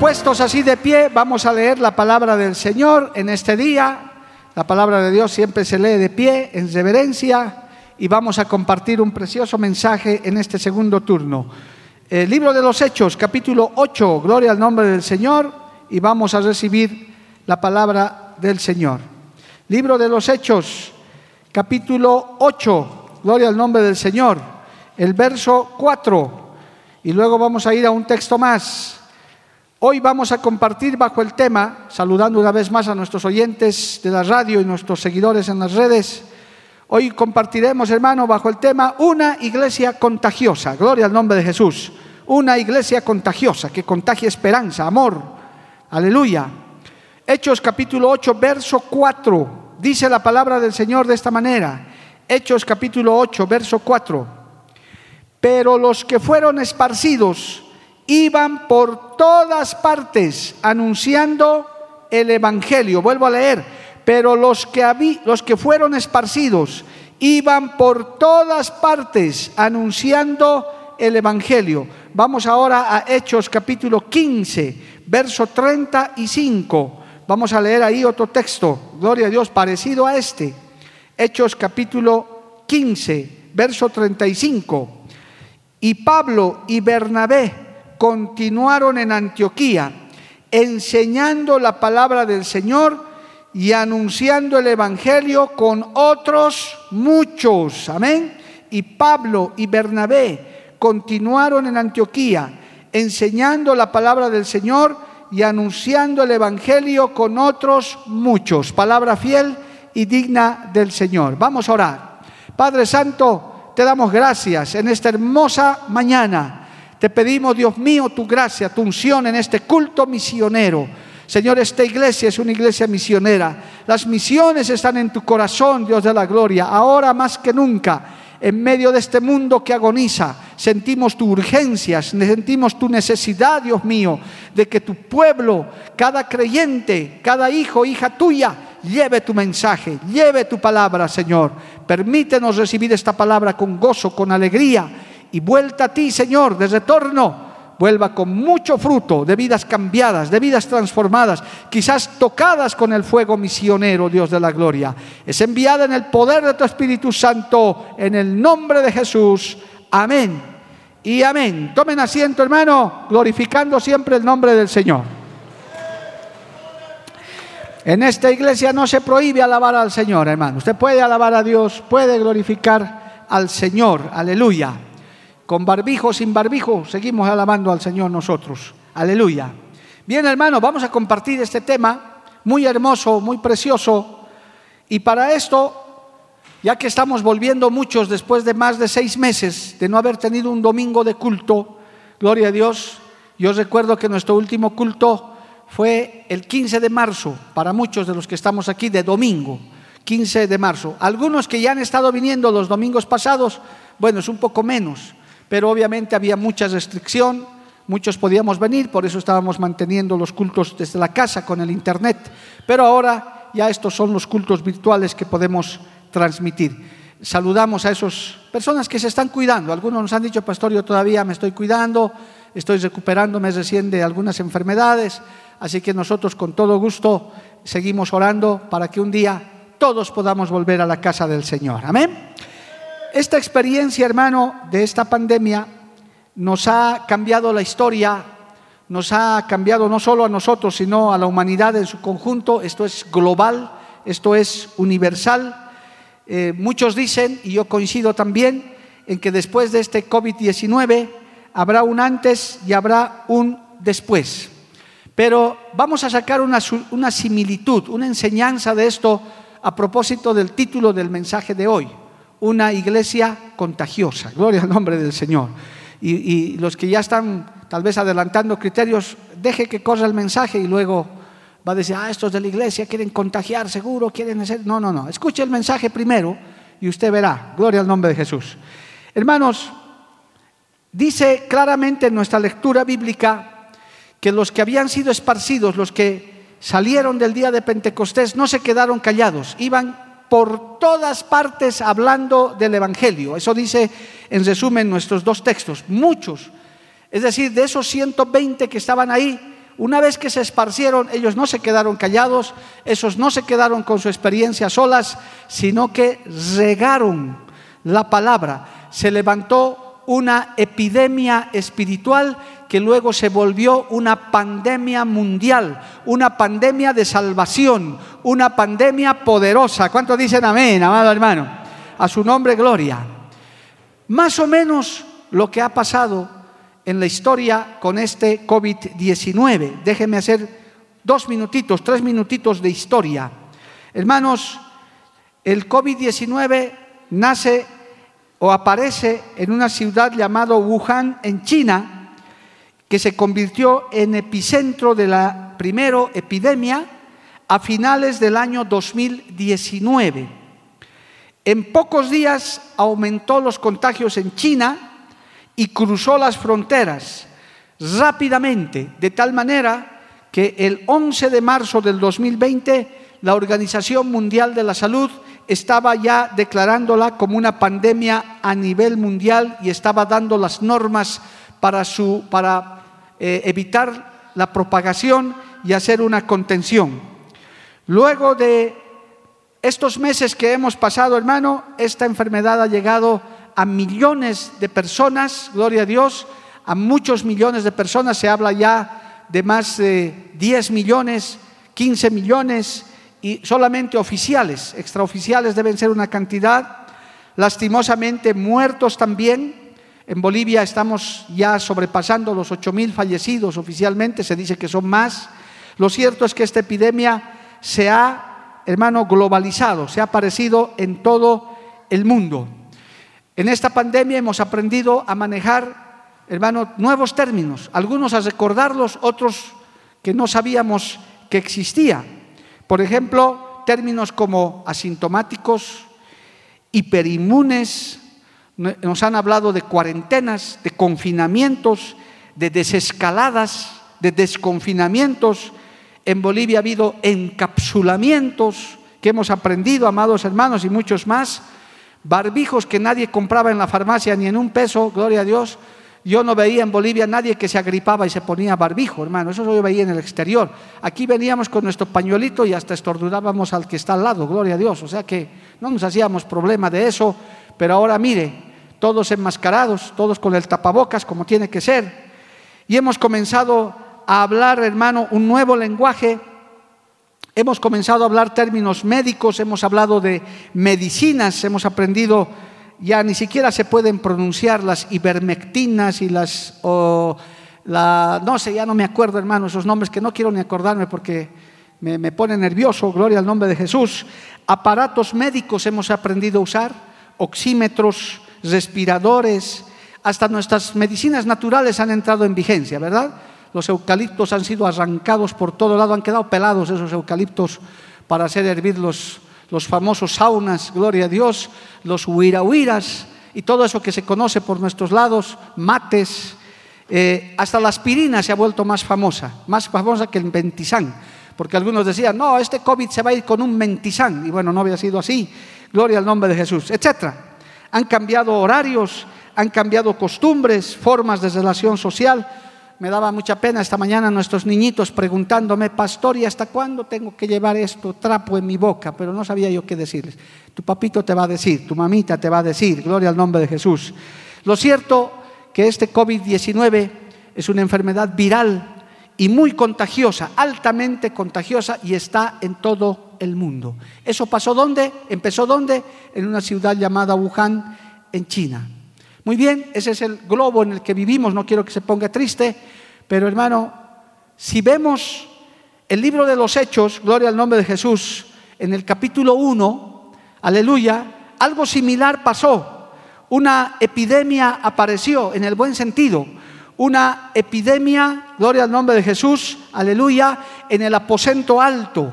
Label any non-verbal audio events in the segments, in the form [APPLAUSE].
Puestos así de pie, vamos a leer la palabra del Señor en este día. La palabra de Dios siempre se lee de pie, en reverencia, y vamos a compartir un precioso mensaje en este segundo turno. El libro de los Hechos, capítulo 8, gloria al nombre del Señor, y vamos a recibir la palabra del Señor. Libro de los Hechos, capítulo 8, gloria al nombre del Señor, el verso 4, y luego vamos a ir a un texto más. Hoy vamos a compartir bajo el tema, saludando una vez más a nuestros oyentes de la radio y nuestros seguidores en las redes, hoy compartiremos, hermano, bajo el tema una iglesia contagiosa, gloria al nombre de Jesús, una iglesia contagiosa que contagie esperanza, amor, aleluya. Hechos capítulo 8, verso 4, dice la palabra del Señor de esta manera, Hechos capítulo 8, verso 4, pero los que fueron esparcidos, iban por todas partes anunciando el Evangelio. Vuelvo a leer, pero los que, los que fueron esparcidos iban por todas partes anunciando el Evangelio. Vamos ahora a Hechos capítulo 15, verso 35. Vamos a leer ahí otro texto, gloria a Dios, parecido a este. Hechos capítulo 15, verso 35. Y Pablo y Bernabé continuaron en Antioquía, enseñando la palabra del Señor y anunciando el Evangelio con otros muchos. Amén. Y Pablo y Bernabé continuaron en Antioquía, enseñando la palabra del Señor y anunciando el Evangelio con otros muchos. Palabra fiel y digna del Señor. Vamos a orar. Padre Santo, te damos gracias en esta hermosa mañana te pedimos, Dios mío, tu gracia, tu unción en este culto misionero. Señor, esta iglesia es una iglesia misionera. Las misiones están en tu corazón, Dios de la gloria. Ahora más que nunca, en medio de este mundo que agoniza, sentimos tu urgencia, sentimos tu necesidad, Dios mío, de que tu pueblo, cada creyente, cada hijo, hija tuya, lleve tu mensaje, lleve tu palabra, Señor. Permítenos recibir esta palabra con gozo, con alegría y vuelta a ti, Señor, de retorno, vuelva con mucho fruto de vidas cambiadas, de vidas transformadas, quizás tocadas con el fuego misionero, Dios de la gloria. Es enviada en el poder de tu Espíritu Santo, en el nombre de Jesús. Amén. Y amén. Tomen asiento, hermano, glorificando siempre el nombre del Señor. En esta iglesia no se prohíbe alabar al Señor, hermano. Usted puede alabar a Dios, puede glorificar al Señor. Aleluya con barbijo, sin barbijo, seguimos alabando al Señor nosotros. Aleluya. Bien, hermanos, vamos a compartir este tema muy hermoso, muy precioso. Y para esto, ya que estamos volviendo muchos después de más de seis meses de no haber tenido un domingo de culto, gloria a Dios, yo recuerdo que nuestro último culto fue el 15 de marzo, para muchos de los que estamos aquí, de domingo, 15 de marzo. Algunos que ya han estado viniendo los domingos pasados, bueno, es un poco menos, pero obviamente había mucha restricción, muchos podíamos venir, por eso estábamos manteniendo los cultos desde la casa con el Internet, pero ahora ya estos son los cultos virtuales que podemos transmitir. Saludamos a esas personas que se están cuidando. Algunos nos han dicho, pastor, yo todavía me estoy cuidando, estoy recuperándome recién de algunas enfermedades, así que nosotros con todo gusto seguimos orando para que un día todos podamos volver a la casa del Señor. Amén. Esta experiencia, hermano, de esta pandemia nos ha cambiado la historia, nos ha cambiado no solo a nosotros, sino a la humanidad en su conjunto. Esto es global, esto es universal. Eh, muchos dicen, y yo coincido también, en que después de este COVID-19 habrá un antes y habrá un después. Pero vamos a sacar una, una similitud, una enseñanza de esto a propósito del título del mensaje de hoy, una iglesia contagiosa. Gloria al nombre del Señor. Y, los que ya están tal vez adelantando criterios, deje que corra el mensaje y luego va a decir, ah, estos de la iglesia quieren contagiar, seguro, quieren hacer... No, no, no. Escuche el mensaje primero y usted verá. Gloria al nombre de Jesús. Hermanos, dice claramente en nuestra lectura bíblica que los que habían sido esparcidos, los que salieron del día de Pentecostés, no se quedaron callados, iban por todas partes hablando del Evangelio. Eso dice en resumen nuestros dos textos. Muchos, es decir, de esos 120 que estaban ahí, una vez que se esparcieron, ellos no se quedaron callados, esos no se quedaron con su experiencia solas, sino que regaron la palabra. Se levantó una epidemia espiritual que luego se volvió una pandemia mundial, una pandemia de salvación, una pandemia poderosa. ¿Cuántos dicen amén, amado hermano? A su nombre, gloria. Más o menos lo que ha pasado en la historia con este COVID-19. Déjenme hacer dos minutitos, tres minutitos de historia. Hermanos, el COVID-19 nace o aparece en una ciudad llamada Wuhan, en China, que se convirtió en epicentro de la primera epidemia a finales del año 2019. En pocos días aumentó los contagios en China y cruzó las fronteras rápidamente, de tal manera que el 11 de marzo del 2020 la Organización Mundial de la Salud estaba ya declarándola como una pandemia a nivel mundial y estaba dando las normas para, su, para eh, evitar la propagación y hacer una contención. Luego de estos meses que hemos pasado, hermano, esta enfermedad ha llegado a millones de personas, gloria a Dios, a muchos millones de personas, se habla ya de más de 10 millones, 15 millones, y solamente oficiales, extraoficiales deben ser una cantidad, lastimosamente muertos también, en Bolivia estamos ya sobrepasando los 8.000 fallecidos oficialmente, se dice que son más. Lo cierto es que esta epidemia se ha, hermano, globalizado, se ha aparecido en todo el mundo. En esta pandemia hemos aprendido a manejar, hermano, nuevos términos, algunos a recordarlos, otros que no sabíamos que existía. Por ejemplo, términos como asintomáticos, hiperinmunes, nos han hablado de cuarentenas, de confinamientos, de desescaladas, de desconfinamientos. En Bolivia ha habido encapsulamientos que hemos aprendido, amados hermanos, y muchos más. Barbijos que nadie compraba en la farmacia ni en un peso, gloria a Dios. Yo no veía en Bolivia nadie que se agripaba y se ponía barbijo, hermano. Eso yo veía en el exterior. Aquí veníamos con nuestro pañuelito y hasta estornudábamos al que está al lado, gloria a Dios. O sea que no nos hacíamos problema de eso. Pero ahora mire, todos enmascarados, todos con el tapabocas como tiene que ser. Y hemos comenzado a hablar, hermano, un nuevo lenguaje. Hemos comenzado a hablar términos médicos, hemos hablado de medicinas, hemos aprendido, ya ni siquiera se pueden pronunciar las ivermectinas y las, o la, no sé, ya no me acuerdo, hermano, esos nombres que no quiero ni acordarme porque me, me pone nervioso, gloria al nombre de Jesús. Aparatos médicos hemos aprendido a usar, oxímetros, respiradores, hasta nuestras medicinas naturales han entrado en vigencia, ¿verdad? Los eucaliptos han sido arrancados por todo lado, han quedado pelados esos eucaliptos para hacer hervir los, famosos saunas, gloria a Dios, los huirahuiras y todo eso que se conoce por nuestros lados, mates, eh, hasta la aspirina se ha vuelto más famosa, más famosa que el mentizán, porque algunos decían, no, este COVID se va a ir con un mentizán, y bueno, no había sido así, gloria al nombre de Jesús, etcétera han cambiado horarios, han cambiado costumbres, formas de relación social. Me daba mucha pena esta mañana nuestros niñitos preguntándome, pastor, ¿y hasta cuándo tengo que llevar esto trapo en mi boca? Pero no sabía yo qué decirles. Tu papito te va a decir, tu mamita te va a decir, gloria al nombre de Jesús. Lo cierto que este COVID-19 es una enfermedad viral y muy contagiosa, altamente contagiosa y está en todo el mundo. ¿Eso pasó dónde? ¿Empezó dónde? En una ciudad llamada Wuhan, en China. Muy bien, ese es el globo en el que vivimos, no quiero que se ponga triste, pero hermano, si vemos el libro de los Hechos, gloria al nombre de Jesús, en el capítulo 1, aleluya, algo similar pasó. Una epidemia apareció en el buen sentido. Una epidemia, gloria al nombre de Jesús, aleluya, en el aposento alto.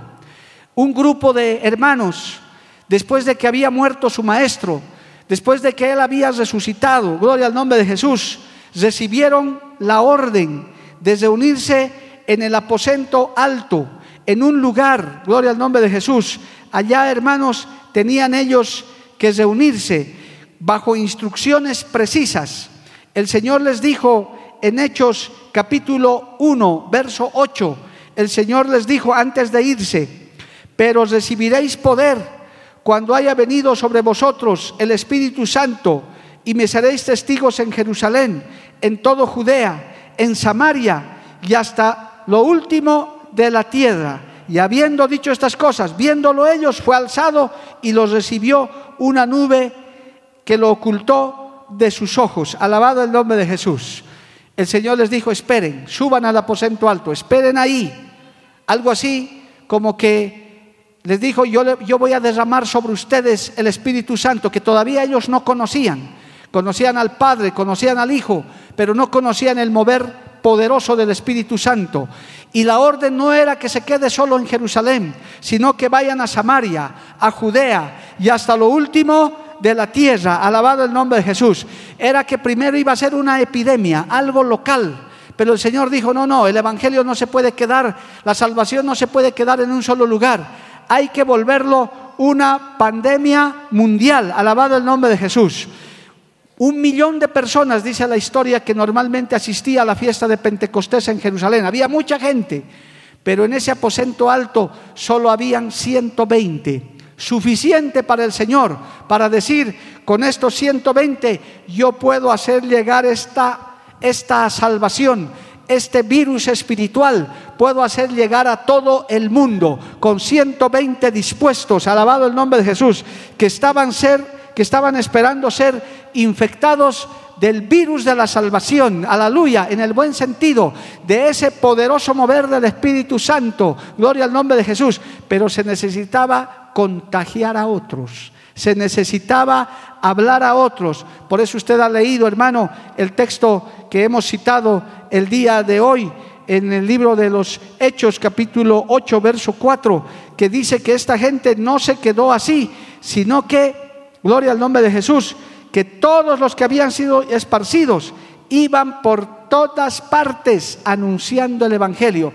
Un grupo de hermanos, después de que había muerto su maestro, después de que él había resucitado, gloria al nombre de Jesús, recibieron la orden de reunirse en el aposento alto, en un lugar, gloria al nombre de Jesús. Allá, hermanos, tenían ellos que reunirse bajo instrucciones precisas. El Señor les dijo en Hechos capítulo 1, verso 8, el Señor les dijo antes de irse, pero recibiréis poder cuando haya venido sobre vosotros el Espíritu Santo y me seréis testigos en Jerusalén, en todo Judea, en Samaria y hasta lo último de la tierra. Y habiendo dicho estas cosas, viéndolo ellos, fue alzado y los recibió una nube que lo ocultó de sus ojos. Alabado el nombre de Jesús. El Señor les dijo, esperen, suban al aposento alto, esperen ahí. Algo así como que les dijo, yo, yo voy a derramar sobre ustedes el Espíritu Santo, que todavía ellos no conocían. Conocían al Padre, conocían al Hijo, pero no conocían el mover poderoso del Espíritu Santo. Y la orden no era que se quede solo en Jerusalén, sino que vayan a Samaria, a Judea y hasta lo último de la tierra. Alabado el nombre de Jesús. Era que primero iba a ser una epidemia, algo local. Pero el Señor dijo, no, no, el Evangelio no se puede quedar, la salvación no se puede quedar en un solo lugar. Hay que volverlo una pandemia mundial. Alabado el nombre de Jesús. Un millón de personas, dice la historia, que normalmente asistía a la fiesta de Pentecostés en Jerusalén. Había mucha gente, pero en ese aposento alto solo habían 120. Suficiente para el Señor, para decir, con estos 120 yo puedo hacer llegar esta, esta salvación, este virus espiritual, puedo hacer llegar a todo el mundo, con 120 dispuestos, alabado el nombre de Jesús, que estaban ser que estaban esperando ser infectados del virus de la salvación, aleluya, en el buen sentido, de ese poderoso mover del Espíritu Santo, gloria al nombre de Jesús, pero se necesitaba contagiar a otros, se necesitaba hablar a otros. Por eso usted ha leído, hermano, el texto que hemos citado el día de hoy en el libro de los Hechos capítulo 8, verso 4, que dice que esta gente no se quedó así, sino que gloria al nombre de Jesús, que todos los que habían sido esparcidos iban por todas partes anunciando el Evangelio,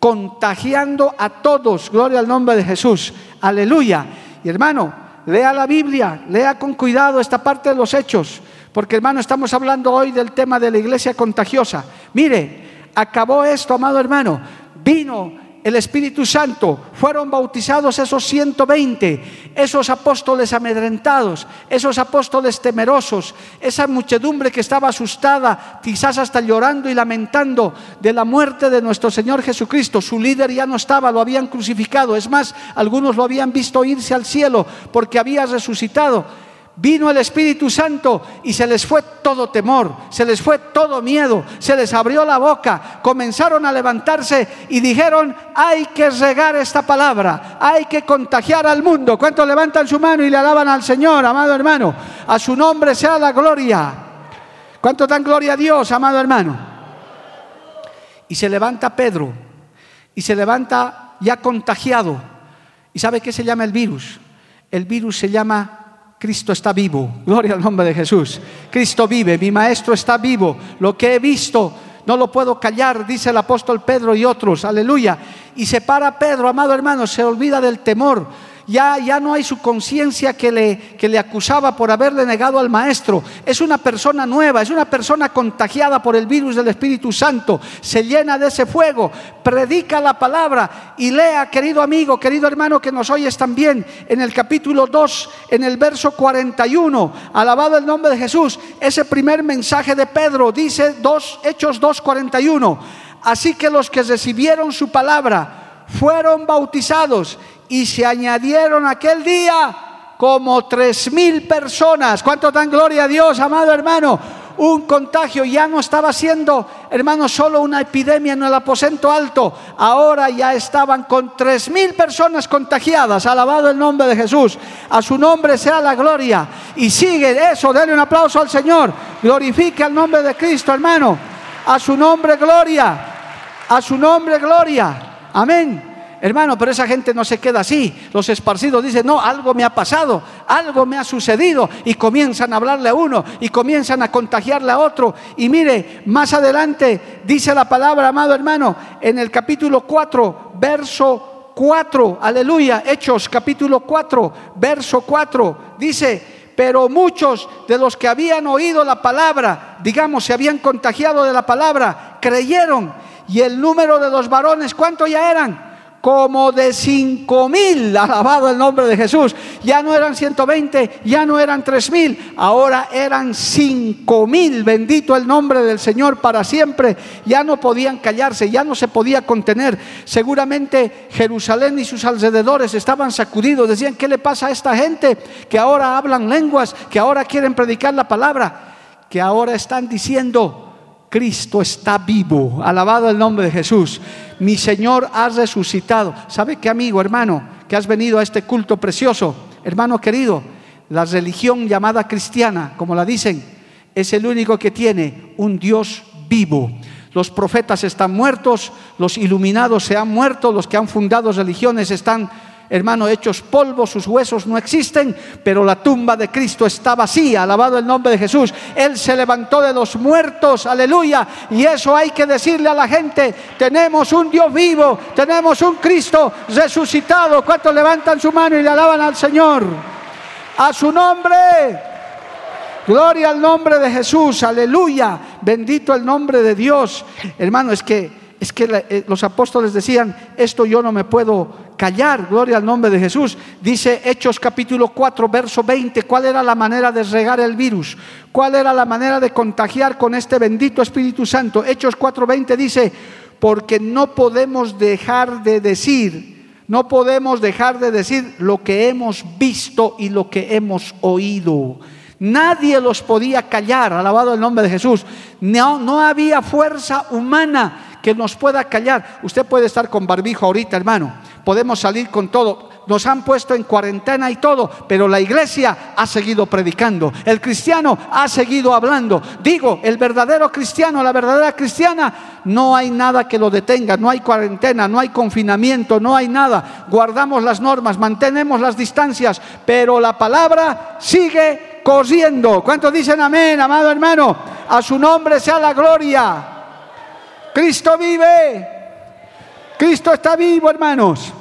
contagiando a todos, gloria al nombre de Jesús, aleluya. Y hermano, lea la Biblia, lea con cuidado esta parte de los hechos, porque hermano, estamos hablando hoy del tema de la iglesia contagiosa. Mire, acabó esto, amado hermano, vino el Espíritu Santo, fueron bautizados esos 120, esos apóstoles amedrentados, esos apóstoles temerosos, esa muchedumbre que estaba asustada, quizás hasta llorando y lamentando de la muerte de nuestro Señor Jesucristo. Su líder ya no estaba, lo habían crucificado. Es más, algunos lo habían visto irse al cielo porque había resucitado. Vino el Espíritu Santo y se les fue todo temor, se les fue todo miedo, se les abrió la boca, comenzaron a levantarse y dijeron, hay que regar esta palabra, hay que contagiar al mundo. ¿Cuántos levantan su mano y le alaban al Señor, amado hermano? A su nombre sea la gloria. ¿Cuánto dan gloria a Dios, amado hermano? Y se levanta Pedro y se levanta ya contagiado. ¿Y sabe qué se llama el virus? El virus se llama Cristo está vivo. Gloria al nombre de Jesús. Cristo vive, mi maestro está vivo. Lo que he visto no lo puedo callar, dice el apóstol Pedro y otros. Aleluya. Y se para Pedro, amado hermano, se olvida del temor ya, no hay su conciencia que le, que le acusaba por haberle negado al maestro. Es una persona nueva, es una persona contagiada por el virus del Espíritu Santo. Se llena de ese fuego, predica la palabra y lea, querido amigo, querido hermano que nos oyes también, en el capítulo 2, en el verso 41, alabado el nombre de Jesús, ese primer mensaje de Pedro, dice dos, Hechos 2.41. Así que los que recibieron su palabra fueron bautizados y se añadieron aquel día como tres mil personas. ¿Cuánto dan gloria a Dios, amado hermano? un contagio. Ya no estaba siendo, hermano, solo una epidemia en el aposento alto. Ahora ya estaban con tres mil personas contagiadas. Alabado el nombre de Jesús. A su nombre sea la gloria. Y sigue eso. Denle un aplauso al Señor. Glorifique al nombre de Cristo, hermano. A su nombre, gloria. A su nombre, gloria. Amén. Hermano, pero esa gente no se queda así. Los esparcidos dicen, no, algo me ha pasado, algo me ha sucedido. Y comienzan a hablarle a uno y comienzan a contagiarle a otro. Y mire, más adelante dice la palabra, amado hermano, en el capítulo 4, verso 4, aleluya, Hechos capítulo 4, verso 4, dice, pero muchos de los que habían oído la palabra, digamos, se habían contagiado de la palabra, creyeron. Y el número de los varones, ¿cuánto ya eran? Como de cinco mil, alabado el nombre de Jesús. Ya no eran 120, ya no eran tres mil, ahora eran cinco mil. Bendito el nombre del Señor para siempre. Ya no podían callarse, ya no se podía contener. Seguramente Jerusalén y sus alrededores estaban sacudidos. Decían, ¿qué le pasa a esta gente que ahora hablan lenguas, que ahora quieren predicar la palabra, que ahora están diciendo, Cristo está vivo. Alabado el nombre de Jesús. Mi Señor ha resucitado. ¿Sabe qué, amigo, hermano, que has venido a este culto precioso? Hermano querido, la religión llamada cristiana, como la dicen, es el único que tiene un Dios vivo. Los profetas están muertos, los iluminados se han muerto, los que han fundado religiones están hermano, hechos polvo, sus huesos no existen, pero la tumba de Cristo está vacía, alabado el nombre de Jesús. Él se levantó de los muertos, aleluya, y eso hay que decirle a la gente, tenemos un Dios vivo, tenemos un Cristo resucitado. ¿Cuántos levantan su mano y le alaban al Señor? A su nombre. Gloria al nombre de Jesús, aleluya. Bendito el nombre de Dios. Hermano, es que es que eh, los apóstoles decían, esto yo no me puedo callar, gloria al nombre de Jesús. Dice Hechos capítulo 4, verso 20, ¿cuál era la manera de regar el virus? ¿Cuál era la manera de contagiar con este bendito Espíritu Santo? Hechos 4, 20 dice, porque no podemos dejar de decir, no podemos dejar de decir lo que hemos visto y lo que hemos oído. Nadie los podía callar, alabado el nombre de Jesús. No, no había fuerza humana que nos pueda callar. Usted puede estar con barbijo ahorita, hermano. Podemos salir con todo. Nos han puesto en cuarentena y todo, pero la iglesia ha seguido predicando. El cristiano ha seguido hablando. Digo, el verdadero cristiano, la verdadera cristiana, no hay nada que lo detenga. No hay cuarentena, no hay confinamiento, no hay nada. Guardamos las normas, mantenemos las distancias, pero la palabra sigue corriendo. ¿Cuántos dicen amén, amado hermano? A su nombre sea la gloria. Cristo vive. Cristo está vivo, hermanos.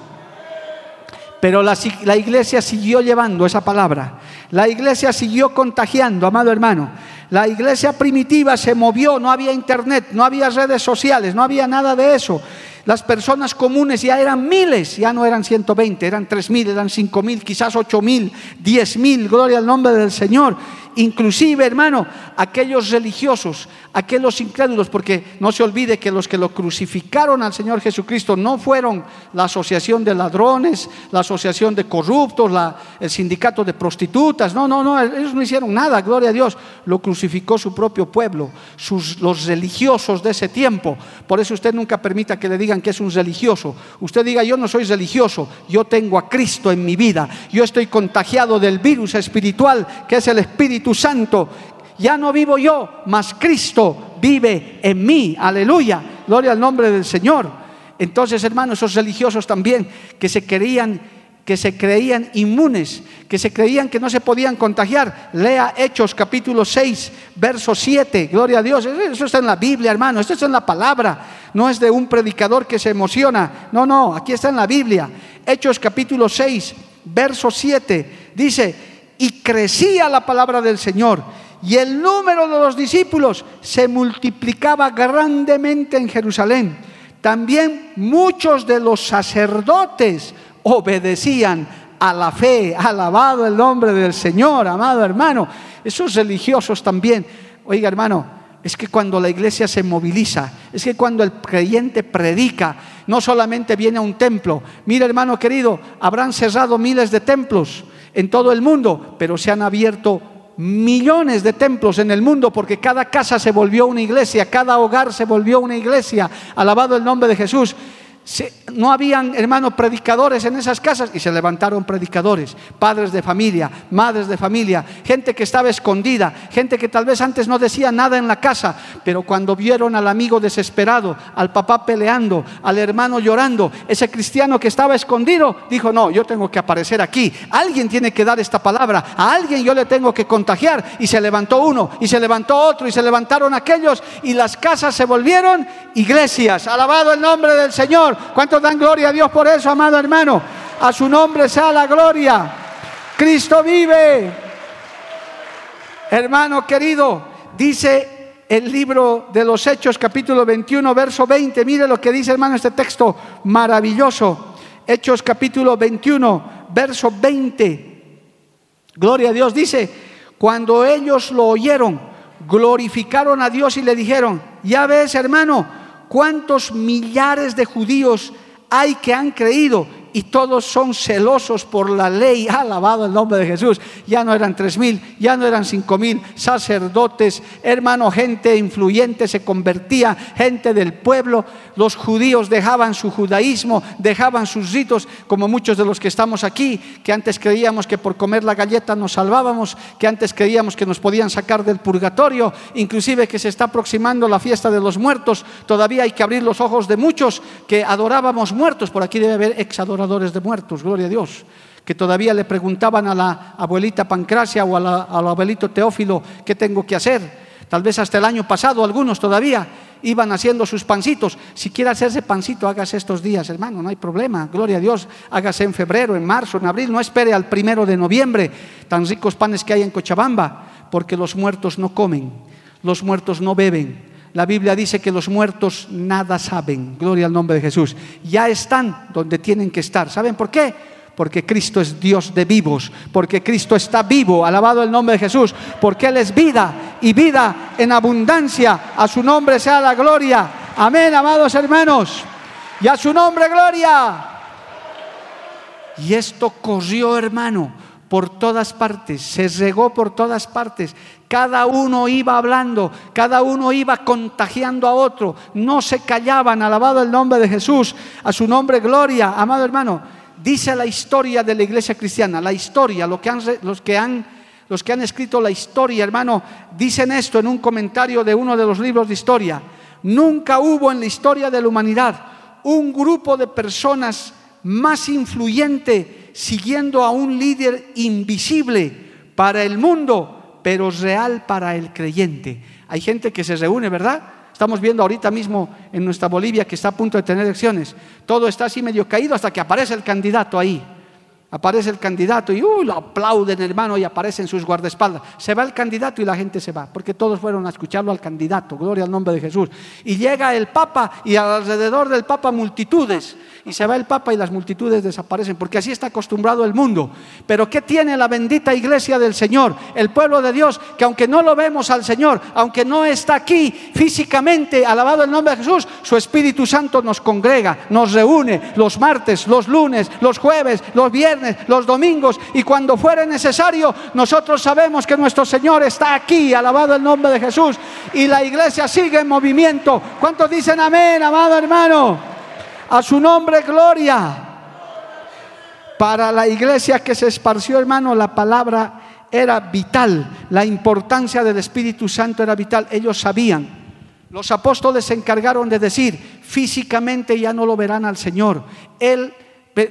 Pero la, iglesia siguió llevando esa palabra. La iglesia siguió contagiando, amado hermano. La iglesia primitiva se movió, no había internet, no había redes sociales, no había nada de eso. Las personas comunes ya eran miles, ya no eran 120, eran tres mil, eran cinco mil, quizás ocho mil, diez mil, gloria al nombre del Señor. Inclusive, hermano, aquellos religiosos, aquellos incrédulos, porque no se olvide que los que lo crucificaron al Señor Jesucristo no fueron la asociación de ladrones, la asociación de corruptos, el sindicato de prostitutas, no, no, no, ellos no hicieron nada, gloria a Dios, lo crucificó su propio pueblo, sus, los religiosos de ese tiempo. Por eso usted nunca permita que le digan que es un religioso. Usted diga, yo no soy religioso, yo tengo a Cristo en mi vida, yo estoy contagiado del virus espiritual que es el Espíritu Santo. Ya no vivo yo, mas Cristo vive en mí. Aleluya. Gloria al nombre del Señor. Entonces, hermanos, esos religiosos también que se creían que se creían inmunes, que se creían que no se podían contagiar. Lea Hechos capítulo 6, verso 7. Gloria a Dios. Eso está en la Biblia, hermano. Esto está en la palabra. No es de un predicador que se emociona. No, no, aquí está en la Biblia. Hechos capítulo 6, verso 7. Dice, y crecía la palabra del Señor y el número de los discípulos se multiplicaba grandemente en Jerusalén. También muchos de los sacerdotes obedecían a la fe, alabado el nombre del Señor, amado hermano. Esos religiosos también, oiga hermano, es que cuando la iglesia se moviliza, es que cuando el creyente predica, no solamente viene a un templo. Mira hermano querido, habrán cerrado miles de templos, en todo el mundo, pero se han abierto millones de templos en el mundo porque cada casa se volvió una iglesia, cada hogar se volvió una iglesia. Alabado el nombre de Jesús no habían, hermanos, predicadores en esas casas y se levantaron predicadores, padres de familia, madres de familia, gente que estaba escondida, gente que tal vez antes no decía nada en la casa, pero cuando vieron al amigo desesperado, al papá peleando, al hermano llorando, ese cristiano que estaba escondido, dijo, no, yo tengo que aparecer aquí, alguien tiene que dar esta palabra, a alguien yo le tengo que contagiar. Y se levantó uno y se levantó otro y se levantaron aquellos y las casas se volvieron iglesias, alabado el nombre del Señor. ¿Cuántos dan gloria a Dios por eso, amado hermano? A su nombre sea la gloria. Cristo vive. Hermano querido, dice el libro de los Hechos, capítulo 21, verso 20. Mire lo que dice, hermano, este texto maravilloso. Hechos, capítulo 21, verso 20. Gloria a Dios. Dice, cuando ellos lo oyeron, glorificaron a Dios y le dijeron, ya ves, hermano, cuántos millares de judíos hay que han creído y todos son celosos por la ley. [LAUGHS] Alabado el nombre de Jesús. Ya no eran tres mil, ya no eran cinco mil sacerdotes, hermano, gente influyente se convertía, gente del pueblo. Los judíos dejaban su judaísmo, dejaban sus ritos, como muchos de los que estamos aquí, que antes creíamos que por comer la galleta nos salvábamos, que antes creíamos que nos podían sacar del purgatorio, inclusive que se está aproximando la fiesta de los muertos. Todavía hay que abrir los ojos de muchos que adorábamos muertos. Por aquí debe haber exadoradores de muertos, gloria a Dios, que todavía le preguntaban a la abuelita Pancracia o al abuelito Teófilo qué tengo que hacer. Tal vez hasta el año pasado algunos todavía iban haciendo sus pancitos. Si quiere hacerse pancito, hágase estos días, hermano, no hay problema. Gloria a Dios, hágase en febrero, en marzo, en abril, no espere al primero de noviembre, tan ricos panes que hay en Cochabamba, porque los muertos no comen, los muertos no beben, la Biblia dice que los muertos nada saben. Gloria al nombre de Jesús. Ya están donde tienen que estar. ¿Saben por qué? Porque Cristo es Dios de vivos, porque Cristo está vivo, alabado el nombre de Jesús, porque Él es vida y vida en abundancia. A su nombre sea la gloria. Amén, amados hermanos. Y a su nombre gloria. Y esto corrió, hermano, por todas partes, se regó por todas partes. Cada uno iba hablando, cada uno iba contagiando a otro. No se callaban, alabado el nombre de Jesús, a su nombre gloria. Amado hermano, dice la historia de la iglesia cristiana, la historia, lo que han, los, que han, los que han escrito la historia, hermano, dicen esto en un comentario de uno de los libros de historia. Nunca hubo en la historia de la humanidad un grupo de personas más influyente siguiendo a un líder invisible para el mundo pero real para el creyente. Hay gente que se reúne, ¿verdad? Estamos viendo ahorita mismo en nuestra Bolivia que está a punto de tener elecciones. Todo está así medio caído hasta que aparece el candidato ahí. Aparece el candidato y uh, lo aplauden, hermano, y aparecen sus guardaespaldas. Se va el candidato y la gente se va, porque todos fueron a escucharlo al candidato, gloria al nombre de Jesús. Y llega el Papa y alrededor del Papa multitudes y se va el Papa y las multitudes desaparecen, porque así está acostumbrado el mundo. Pero ¿qué tiene la bendita iglesia del Señor, el pueblo de Dios, que aunque no lo vemos al Señor, aunque no está aquí físicamente, alabado el nombre de Jesús, su Espíritu Santo nos congrega, nos reúne los martes, los lunes, los jueves, los viernes, los domingos, y cuando fuere necesario, nosotros sabemos que nuestro Señor está aquí, alabado el nombre de Jesús, y la iglesia sigue en movimiento. ¿Cuántos dicen amén, amado hermano? A su nombre, gloria. Para la iglesia que se esparció, hermano, la palabra era vital. La importancia del Espíritu Santo era vital. Ellos sabían. Los apóstoles se encargaron de decir, físicamente ya no lo verán al Señor. Él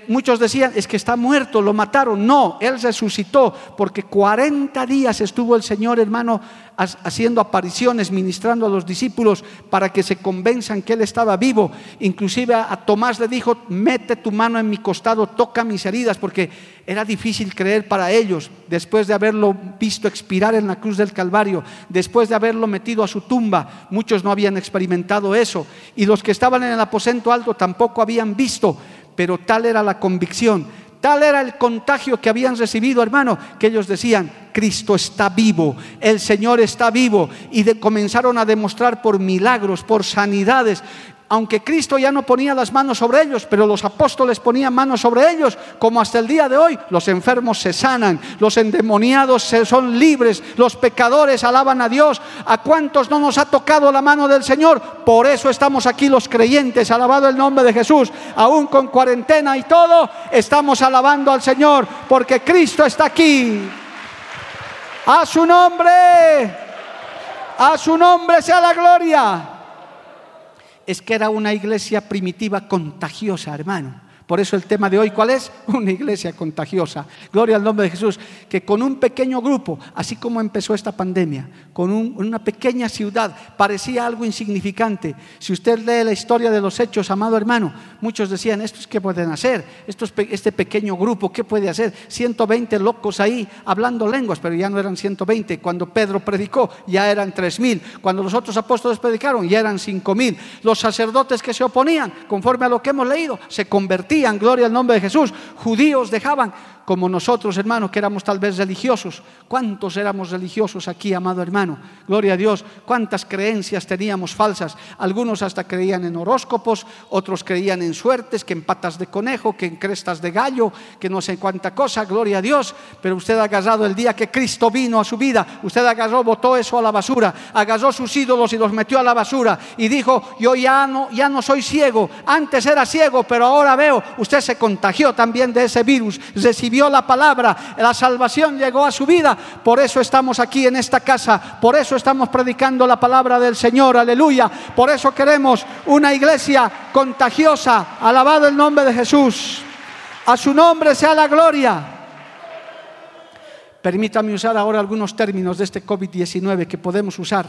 Muchos decían, es que está muerto, lo mataron. No, Él resucitó porque 40 días estuvo el Señor, hermano, haciendo apariciones, ministrando a los discípulos para que se convenzan que Él estaba vivo. Inclusive a Tomás le dijo, mete tu mano en mi costado, toca mis heridas, porque era difícil creer para ellos, después de haberlo visto expirar en la cruz del Calvario, después de haberlo metido a su tumba. Muchos no habían experimentado eso. Y los que estaban en el aposento alto tampoco habían visto pero tal era la convicción, tal era el contagio que habían recibido, hermano, que ellos decían, Cristo está vivo, el Señor está vivo, y comenzaron a demostrar por milagros, por sanidades, aunque Cristo ya no ponía las manos sobre ellos, pero los apóstoles ponían manos sobre ellos, como hasta el día de hoy, los enfermos se sanan, los endemoniados se son libres, los pecadores alaban a Dios. ¿A cuántos no nos ha tocado la mano del Señor? Por eso estamos aquí los creyentes, alabado el nombre de Jesús, aún con cuarentena y todo, estamos alabando al Señor, porque Cristo está aquí. A su nombre, a su nombre sea la gloria es que era una iglesia primitiva contagiosa, hermano. Por eso el tema de hoy, ¿cuál es? [LAUGHS] Una iglesia contagiosa. Gloria al nombre de Jesús. Que con un pequeño grupo, así como empezó esta pandemia, con una pequeña ciudad, parecía algo insignificante. Si usted lee la historia de los hechos, amado hermano, muchos decían, ¿estos qué pueden hacer? este pequeño grupo, ¿qué puede hacer? 120 locos ahí hablando lenguas, pero ya no eran 120. Cuando Pedro predicó, ya eran 3000. Cuando los otros apóstoles predicaron, ya eran 5000. Los sacerdotes que se oponían, conforme a lo que hemos leído, se convertían gloria al nombre de Jesús. Judíos dejaban como nosotros, hermanos, que éramos tal vez religiosos. ¿Cuántos éramos religiosos aquí, amado hermano? Gloria a Dios. ¿Cuántas creencias teníamos falsas? Algunos hasta creían en horóscopos, otros creían en suertes, que en patas de conejo, que en crestas de gallo, que no sé cuánta cosa, gloria a Dios. Pero usted ha agarrado el día que Cristo vino a su vida, usted agarró, botó eso a la basura, agarró sus ídolos y los metió a la basura y dijo, yo ya no, ya no soy ciego, antes era ciego, pero ahora veo, usted se contagió también de ese virus, recibió la palabra, la salvación llegó a su vida. Por eso estamos aquí en esta casa, por eso estamos predicando la palabra del Señor, aleluya. Por eso queremos una iglesia contagiosa, alabado el nombre de Jesús. A su nombre sea la gloria. Permítame usar ahora algunos términos de este COVID-19 que podemos usar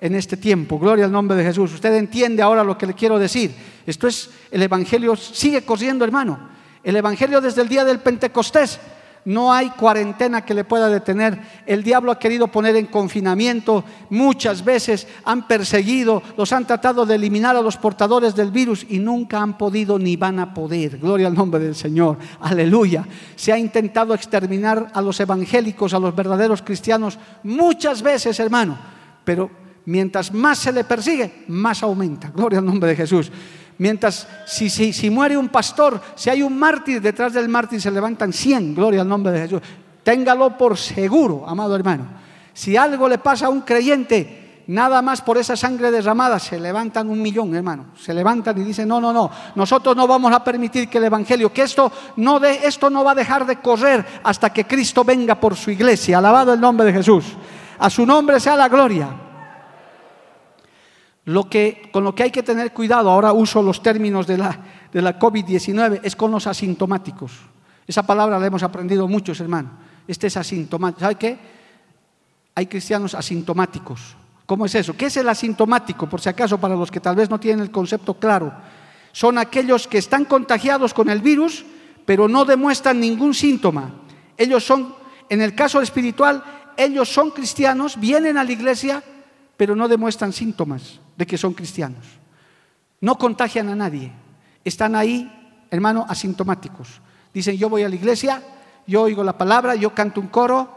en este tiempo. Gloria al nombre de Jesús. Usted entiende ahora lo que le quiero decir. Esto es, el Evangelio sigue corriendo, hermano. El Evangelio desde el día del Pentecostés. No hay cuarentena que le pueda detener. El diablo ha querido poner en confinamiento. Muchas veces han perseguido, los han tratado de eliminar a los portadores del virus y nunca han podido ni van a poder. Gloria al nombre del Señor. Aleluya. Se ha intentado exterminar a los evangélicos, a los verdaderos cristianos, muchas veces, hermano. Pero mientras más se le persigue, más aumenta. Gloria al nombre de Jesús. Mientras, si, si, muere un pastor, si hay un mártir, detrás del mártir se levantan 100, gloria al nombre de Jesús. Téngalo por seguro, amado hermano. Si algo le pasa a un creyente, nada más por esa sangre derramada, se levantan un millón, hermano. Se levantan y dicen, no, no, no, nosotros no vamos a permitir que el Evangelio, que esto no, de, esto no va a dejar de correr hasta que Cristo venga por su iglesia. Alabado el nombre de Jesús. A su nombre sea la gloria. Lo que, con lo que hay que tener cuidado, ahora uso los términos de la, de la COVID-19, es con los asintomáticos. Esa palabra la hemos aprendido muchos, hermanos. Este es asintomático. ¿Sabe qué? Hay cristianos asintomáticos. ¿Cómo es eso? ¿Qué es el asintomático? Por si acaso, para los que tal vez no tienen el concepto claro. Son aquellos que están contagiados con el virus, pero no demuestran ningún síntoma. Ellos son, en el caso espiritual, ellos son cristianos, vienen a la iglesia, pero no demuestran síntomas de que son cristianos. No contagian a nadie. Están ahí, hermano, asintomáticos. Dicen, yo voy a la iglesia, yo oigo la palabra, yo canto un coro,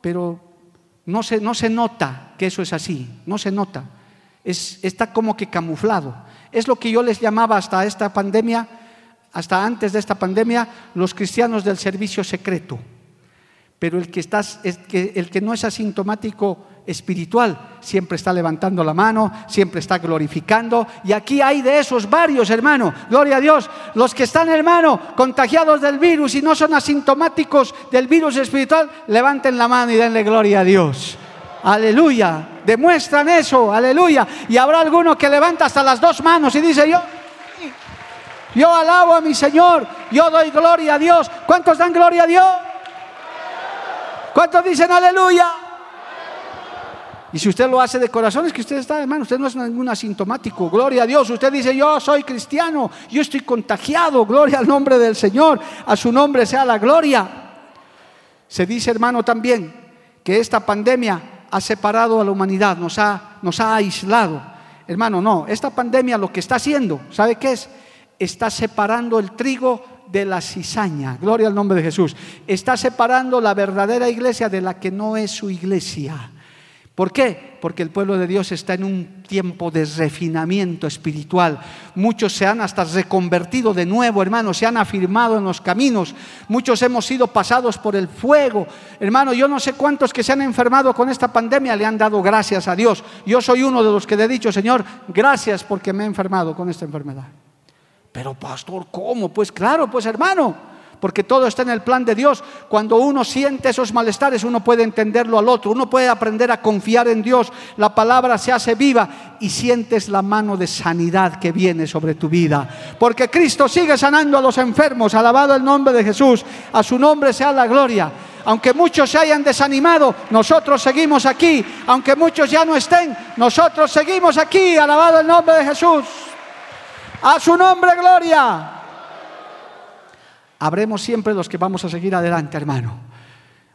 pero no se, no se nota que eso es así, no se nota. Es, está como que camuflado. Es lo que yo les llamaba hasta esta pandemia, hasta antes de esta pandemia, los cristianos del servicio secreto. Pero el que, está, el que no es asintomático espiritual. Siempre está levantando la mano, siempre está glorificando. Y aquí hay de esos varios, hermano. Gloria a Dios. Los que están, hermano, contagiados del virus y no son asintomáticos del virus espiritual, levanten la mano y denle gloria a Dios. Aleluya. Demuestran eso. Aleluya. Y habrá alguno que levanta hasta las dos manos y dice yo. Yo alabo a mi Señor, yo doy gloria a Dios. ¿Cuántos dan gloria a Dios? ¿Cuántos dicen aleluya? Y si usted lo hace de corazón, es que usted está, hermano, usted no es ningún asintomático. Gloria a Dios. Usted dice, yo soy cristiano, yo estoy contagiado. Gloria al nombre del Señor. A su nombre sea la gloria. Se dice, hermano, también que esta pandemia ha separado a la humanidad, nos ha, nos ha aislado. Hermano, no, esta pandemia lo que está haciendo, ¿sabe qué es? Está separando el trigo de la cizaña. Gloria al nombre de Jesús. Está separando la verdadera iglesia de la que no es su iglesia. ¿Por qué? Porque el pueblo de Dios está en un tiempo de refinamiento espiritual. Muchos se han hasta reconvertido de nuevo, hermanos, se han afirmado en los caminos. Muchos hemos sido pasados por el fuego. Hermano, yo no sé cuántos que se han enfermado con esta pandemia le han dado gracias a Dios. Yo soy uno de los que le he dicho, Señor, gracias porque me he enfermado con esta enfermedad. Pero pastor, ¿cómo? Pues claro, pues hermano porque todo está en el plan de Dios. Cuando uno siente esos malestares, uno puede entenderlo al otro, uno puede aprender a confiar en Dios, la palabra se hace viva y sientes la mano de sanidad que viene sobre tu vida. Porque Cristo sigue sanando a los enfermos, alabado el nombre de Jesús, a su nombre sea la gloria. Aunque muchos se hayan desanimado, nosotros seguimos aquí. Aunque muchos ya no estén, nosotros seguimos aquí, alabado el nombre de Jesús. A su nombre, gloria habremos siempre los que vamos a seguir adelante, hermano.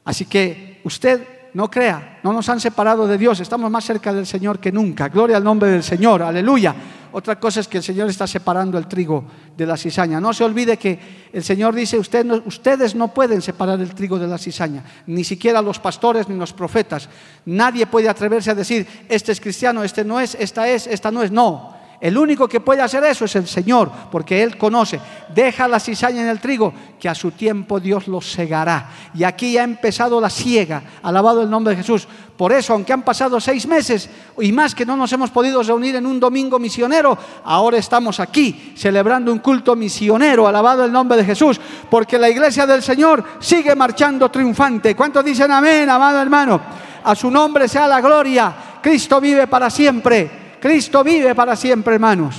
Así que usted no crea, no nos han separado de Dios, estamos más cerca del Señor que nunca. Gloria al nombre del Señor, aleluya. Otra cosa es que el Señor está separando el trigo de la cizaña. No se olvide que el Señor dice, ustedes no pueden separar el trigo de la cizaña, ni siquiera los pastores ni los profetas. Nadie puede atreverse a decir, este es cristiano, este no es, esta es, esta no es. No, el único que puede hacer eso es el Señor, porque Él conoce. Deja la cizaña en el trigo, que a su tiempo Dios lo segará. Y aquí ha empezado la siega, alabado el nombre de Jesús. Por eso, aunque han pasado seis meses y más que no nos hemos podido reunir en un domingo misionero, ahora estamos aquí celebrando un culto misionero, alabado el nombre de Jesús, porque la iglesia del Señor sigue marchando triunfante. ¿Cuántos dicen amén, amado hermano? A su nombre sea la gloria. Cristo vive para siempre. Cristo vive para siempre, hermanos.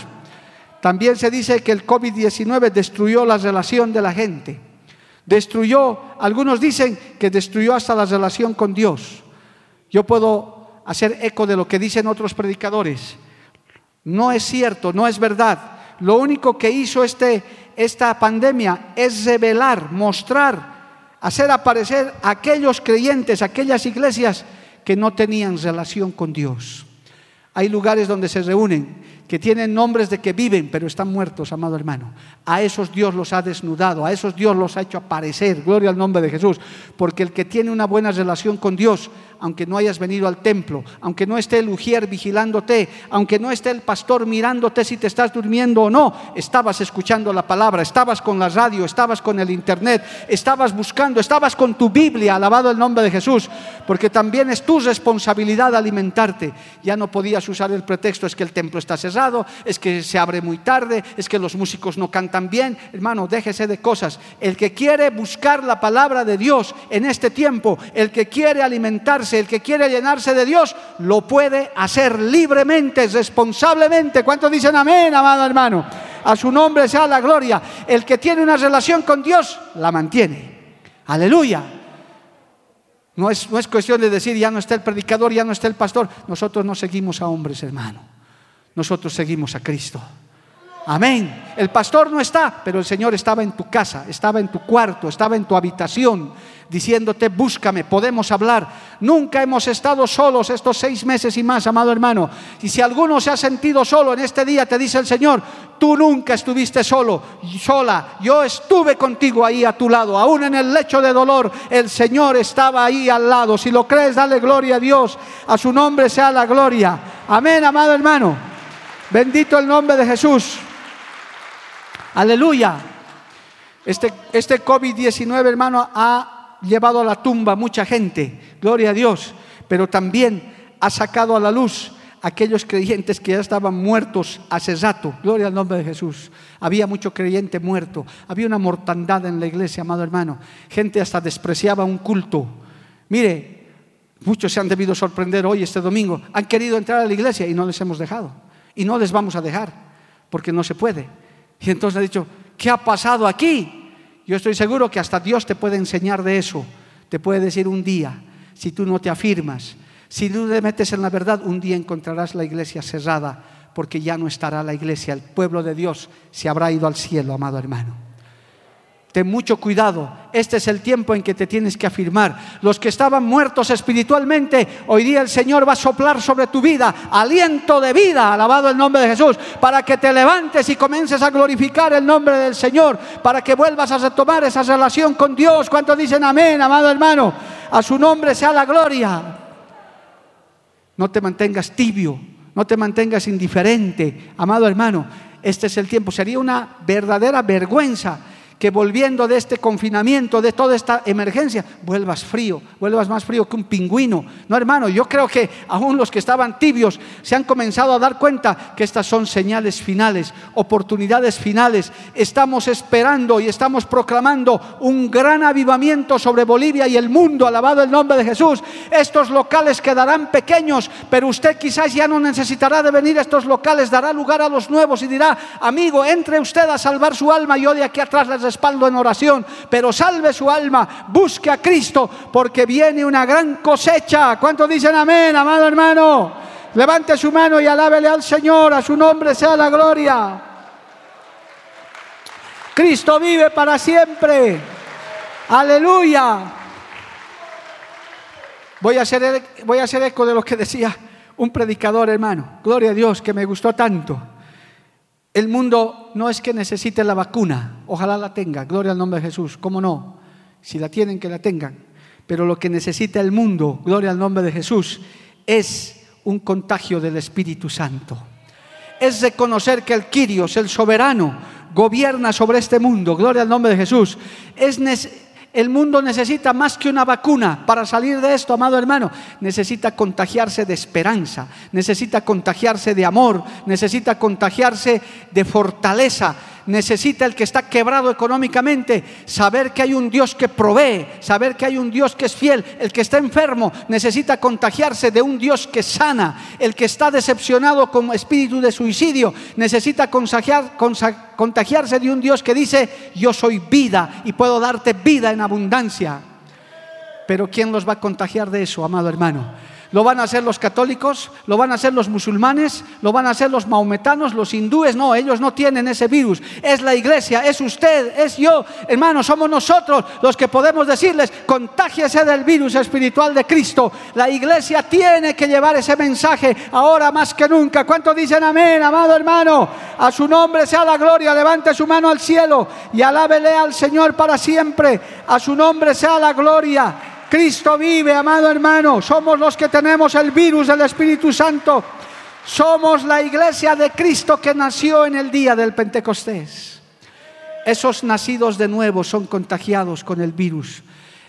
También se dice que el COVID-19 destruyó la relación de la gente. Destruyó, algunos dicen que destruyó hasta la relación con Dios. Yo puedo hacer eco de lo que dicen otros predicadores. No es cierto, no es verdad. Lo único que hizo este, esta pandemia es revelar, mostrar, hacer aparecer aquellos creyentes, aquellas iglesias que no tenían relación con Dios. Hay lugares donde se reúnen que tienen nombres de que viven, pero están muertos, amado hermano. A esos Dios los ha desnudado, a esos Dios los ha hecho aparecer. Gloria al nombre de Jesús. Porque el que tiene una buena relación con Dios aunque no hayas venido al templo, aunque no esté el ujier vigilándote, aunque no esté el pastor mirándote si te estás durmiendo o no, estabas escuchando la palabra, estabas con la radio, estabas con el internet, estabas buscando, estabas con tu Biblia, alabado el nombre de Jesús, porque también es tu responsabilidad alimentarte. Ya no podías usar el pretexto, es que el templo está cerrado, es que se abre muy tarde, es que los músicos no cantan bien. Hermano, déjese de cosas. El que quiere buscar la palabra de Dios en este tiempo, el que quiere alimentarse, el que quiere llenarse de Dios, lo puede hacer libremente, responsablemente. ¿Cuántos dicen amén, amado hermano? A su nombre sea la gloria. El que tiene una relación con Dios, la mantiene. Aleluya. No es, no es cuestión de decir, ya no está el predicador, ya no está el pastor. Nosotros no seguimos a hombres, hermano. Nosotros seguimos a Cristo. Amén. El pastor no está, pero el Señor estaba en tu casa, estaba en tu cuarto, estaba en tu habitación, diciéndote, búscame, podemos hablar. Nunca hemos estado solos estos seis meses y más, amado hermano. Y si alguno se ha sentido solo en este día, te dice el Señor, tú nunca estuviste solo, sola. Yo estuve contigo ahí a tu lado, aún en el lecho de dolor, el Señor estaba ahí al lado. Si lo crees, dale gloria a Dios, a su nombre sea la gloria. Amén, amado hermano. Bendito el nombre de Jesús. Aleluya. Este, este COVID-19, hermano, ha llevado a la tumba mucha gente. Gloria a Dios. Pero también ha sacado a la luz aquellos creyentes que ya estaban muertos hace rato. Gloria al nombre de Jesús. Había mucho creyente muerto. Había una mortandad en la iglesia, amado hermano. Gente hasta despreciaba un culto. Mire, muchos se han debido sorprender hoy, este domingo. Han querido entrar a la iglesia y no les hemos dejado. Y no les vamos a dejar, porque no se puede. Y entonces ha dicho, ¿qué ha pasado aquí? Yo estoy seguro que hasta Dios te puede enseñar de eso. Te puede decir un día, si tú no te afirmas, si tú te metes en la verdad, un día encontrarás la iglesia cerrada, porque ya no estará la iglesia, el pueblo de Dios se habrá ido al cielo, amado hermano. Ten mucho cuidado. Este es el tiempo en que te tienes que afirmar. Los que estaban muertos espiritualmente, hoy día el Señor va a soplar sobre tu vida aliento de vida, alabado el nombre de Jesús, para que te levantes y comiences a glorificar el nombre del Señor, para que vuelvas a retomar esa relación con Dios. ¿Cuántos dicen amén, amado hermano? A su nombre sea la gloria. No te mantengas tibio, no te mantengas indiferente, amado hermano. Este es el tiempo. Sería una verdadera vergüenza que volviendo de este confinamiento, de toda esta emergencia, vuelvas frío, vuelvas más frío que un pingüino. No, hermano, yo creo que aún los que estaban tibios se han comenzado a dar cuenta que estas son señales finales, oportunidades finales. Estamos esperando y estamos proclamando un gran avivamiento sobre Bolivia y el mundo, alabado el nombre de Jesús. Estos locales quedarán pequeños, pero usted quizás ya no necesitará de venir a estos locales, dará lugar a los nuevos y dirá, amigo, entre usted a salvar su alma, yo de aquí atrás les respaldo en oración, pero salve su alma, busque a Cristo, porque viene una gran cosecha. ¿Cuántos dicen amén, amado hermano? Levante su mano y alábele al Señor, a su nombre sea la gloria. Cristo vive para siempre. Aleluya. Voy a, hacer, voy a hacer eco de lo que decía un predicador, hermano. Gloria a Dios, que me gustó tanto. El mundo no es que necesite la vacuna, ojalá la tenga, gloria al nombre de Jesús, ¿cómo no? Si la tienen, que la tengan. Pero lo que necesita el mundo, gloria al nombre de Jesús, es un contagio del Espíritu Santo. Es reconocer que el Quirios, el soberano, gobierna sobre este mundo, gloria al nombre de Jesús. Es el mundo necesita más que una vacuna para salir de esto, amado hermano. Necesita contagiarse de esperanza, necesita contagiarse de amor, necesita contagiarse de fortaleza necesita el que está quebrado económicamente saber que hay un Dios que provee, saber que hay un Dios que es fiel. El que está enfermo necesita contagiarse de un Dios que sana. El que está decepcionado con espíritu de suicidio necesita contagiarse de un Dios que dice, yo soy vida y puedo darte vida en abundancia. Pero ¿quién los va a contagiar de eso, amado hermano? Lo van a hacer los católicos, lo van a hacer los musulmanes, lo van a hacer los maometanos, los hindúes. No, ellos no tienen ese virus. Es la iglesia, es usted, es yo. Hermano, somos nosotros los que podemos decirles, contágiese del virus espiritual de Cristo. La iglesia tiene que llevar ese mensaje ahora más que nunca. ¿Cuántos dicen amén, amado hermano? A su nombre sea la gloria. Levante su mano al cielo y alábele al Señor para siempre. A su nombre sea la gloria. Cristo vive, amado hermano. Somos los que tenemos el virus del Espíritu Santo. Somos la iglesia de Cristo que nació en el día del Pentecostés. Esos nacidos de nuevo son contagiados con el virus.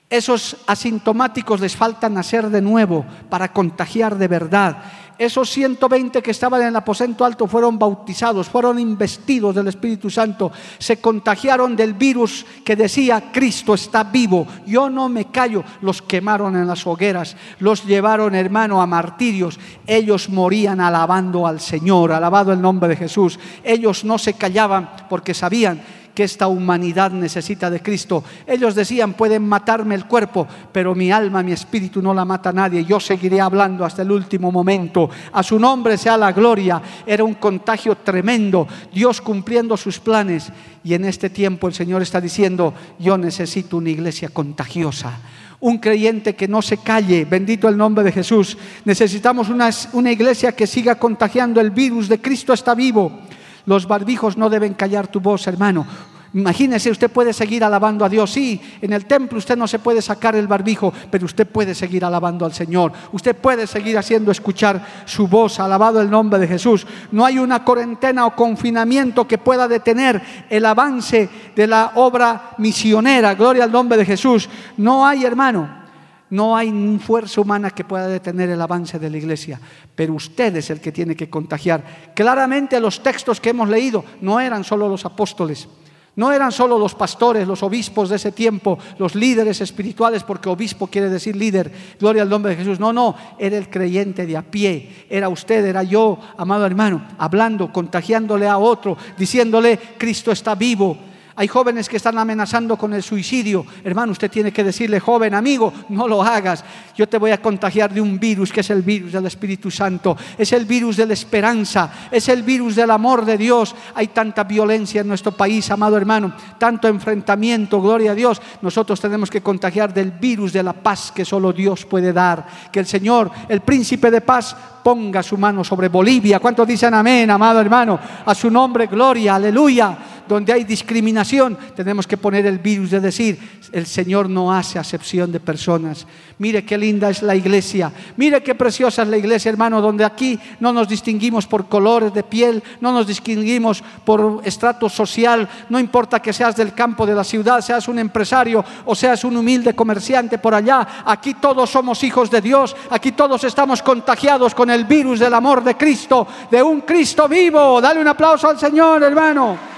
Esos asintomáticos les falta nacer de nuevo para contagiar de verdad esos 120 que estaban en el aposento alto fueron bautizados, fueron investidos del Espíritu Santo, se contagiaron del virus que decía, Cristo está vivo, yo no me callo. Los quemaron en las hogueras, los llevaron, hermano, a martirios. Ellos morían alabando al Señor, alabado el nombre de Jesús. Ellos no se callaban porque sabían que esta humanidad necesita de Cristo. Ellos decían, pueden matarme el cuerpo, pero mi alma, mi espíritu no la mata nadie. Yo seguiré hablando hasta el último momento. A su nombre sea la gloria. Era un contagio tremendo. Dios cumpliendo sus planes. Y en este tiempo el Señor está diciendo, yo necesito una iglesia contagiosa un creyente que no se calle, bendito el nombre de Jesús. Necesitamos una, una, iglesia que siga contagiando el virus de Cristo está vivo. Los barbijos no deben callar tu voz, hermano. Imagínese, usted puede seguir alabando a Dios. Sí, en el templo usted no se puede sacar el barbijo, pero usted puede seguir alabando al Señor. Usted puede seguir haciendo escuchar su voz, alabado el nombre de Jesús. No hay una cuarentena o confinamiento que pueda detener el avance de la obra misionera. Gloria al nombre de Jesús. No hay, hermano. No hay fuerza humana que pueda detener el avance de la iglesia, pero usted es el que tiene que contagiar. Claramente los textos que hemos leído no eran solo los apóstoles, no eran solo los pastores, los obispos de ese tiempo, los líderes espirituales, porque obispo quiere decir líder, gloria al nombre de Jesús. No, no, era el creyente de a pie, era usted, era yo, amado hermano, hablando, contagiándole a otro, diciéndole, Cristo está vivo, hay jóvenes que están amenazando con el suicidio. Hermano, usted tiene que decirle, joven, amigo, no lo hagas. Yo te voy a contagiar de un virus que es el virus del Espíritu Santo. Es el virus de la esperanza. Es el virus del amor de Dios. Hay tanta violencia en nuestro país, amado hermano. Tanto enfrentamiento, gloria a Dios. Nosotros tenemos que contagiar del virus de la paz que solo Dios puede dar. Que el Señor, el príncipe de paz, ponga su mano sobre Bolivia. ¿Cuántos dicen amén, amado hermano? A su nombre, gloria, aleluya. Donde hay discriminación, tenemos que poner el virus de decir, el Señor no hace acepción de personas. Mire qué linda es la iglesia, mire qué preciosa es la iglesia, hermano, donde aquí no nos distinguimos por colores de piel, no nos distinguimos por estrato social, no importa que seas del campo de la ciudad, seas un empresario o seas un humilde comerciante por allá, aquí todos somos hijos de Dios, aquí todos estamos contagiados con el virus del amor de Cristo, de un Cristo vivo. Dale un aplauso al Señor, hermano.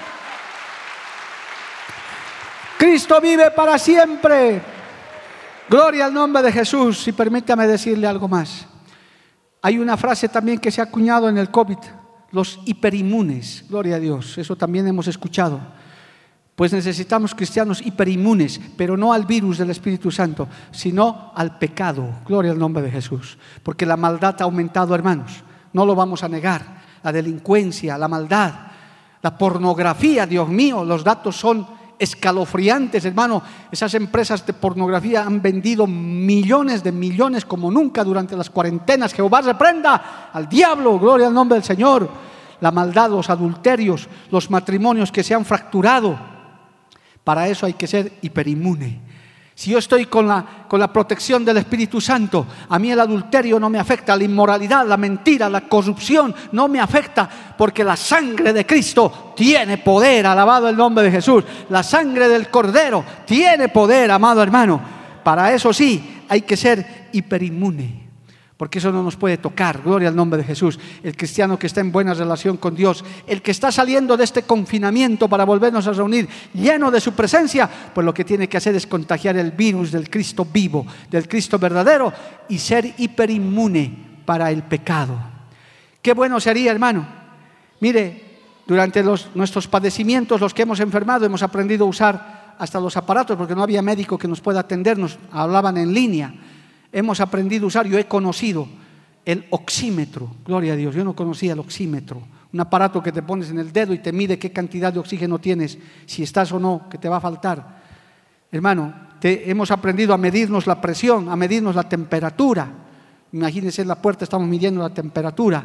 Cristo vive para siempre. Gloria al nombre de Jesús. Y permítame decirle algo más. Hay una frase también que se ha acuñado en el COVID, los hiperinmunes. Gloria a Dios. Eso también hemos escuchado. Pues necesitamos cristianos hiperinmunes, pero no al virus del Espíritu Santo, sino al pecado. Gloria al nombre de Jesús. Porque la maldad ha aumentado, hermanos. No lo vamos a negar. La delincuencia, la maldad, la pornografía, Dios mío, los datos son escalofriantes, hermano. Esas empresas de pornografía han vendido millones de millones como nunca durante las cuarentenas. Jehová reprenda al diablo, gloria al nombre del Señor. La maldad, los adulterios, los matrimonios que se han fracturado para eso hay que ser hiperinmune. Si yo estoy con la, con la protección del Espíritu Santo, a mí el adulterio no me afecta, la inmoralidad, la mentira, la corrupción no me afecta, porque la sangre de Cristo tiene poder, alabado el nombre de Jesús. La sangre del Cordero tiene poder, amado hermano. Para eso sí, hay que ser hiperinmune porque eso no nos puede tocar. Gloria al nombre de Jesús. El cristiano que está en buena relación con Dios, el que está saliendo de este confinamiento para volvernos a reunir lleno de su presencia, pues lo que tiene que hacer es contagiar el virus del Cristo vivo, del Cristo verdadero y ser hiperinmune para el pecado. Qué bueno sería, hermano. Mire, durante nuestros padecimientos, los que hemos enfermado, hemos aprendido a usar hasta los aparatos, porque no había médico que nos pueda atendernos, hablaban en línea hemos aprendido a usar, yo he conocido el oxímetro, gloria a Dios, yo no conocía el oxímetro, un aparato que te pones en el dedo y te mide qué cantidad de oxígeno tienes, si estás o no, que te va a faltar. Hermano, hemos aprendido a medirnos la presión, a medirnos la temperatura. Imagínense en la puerta, estamos midiendo la temperatura.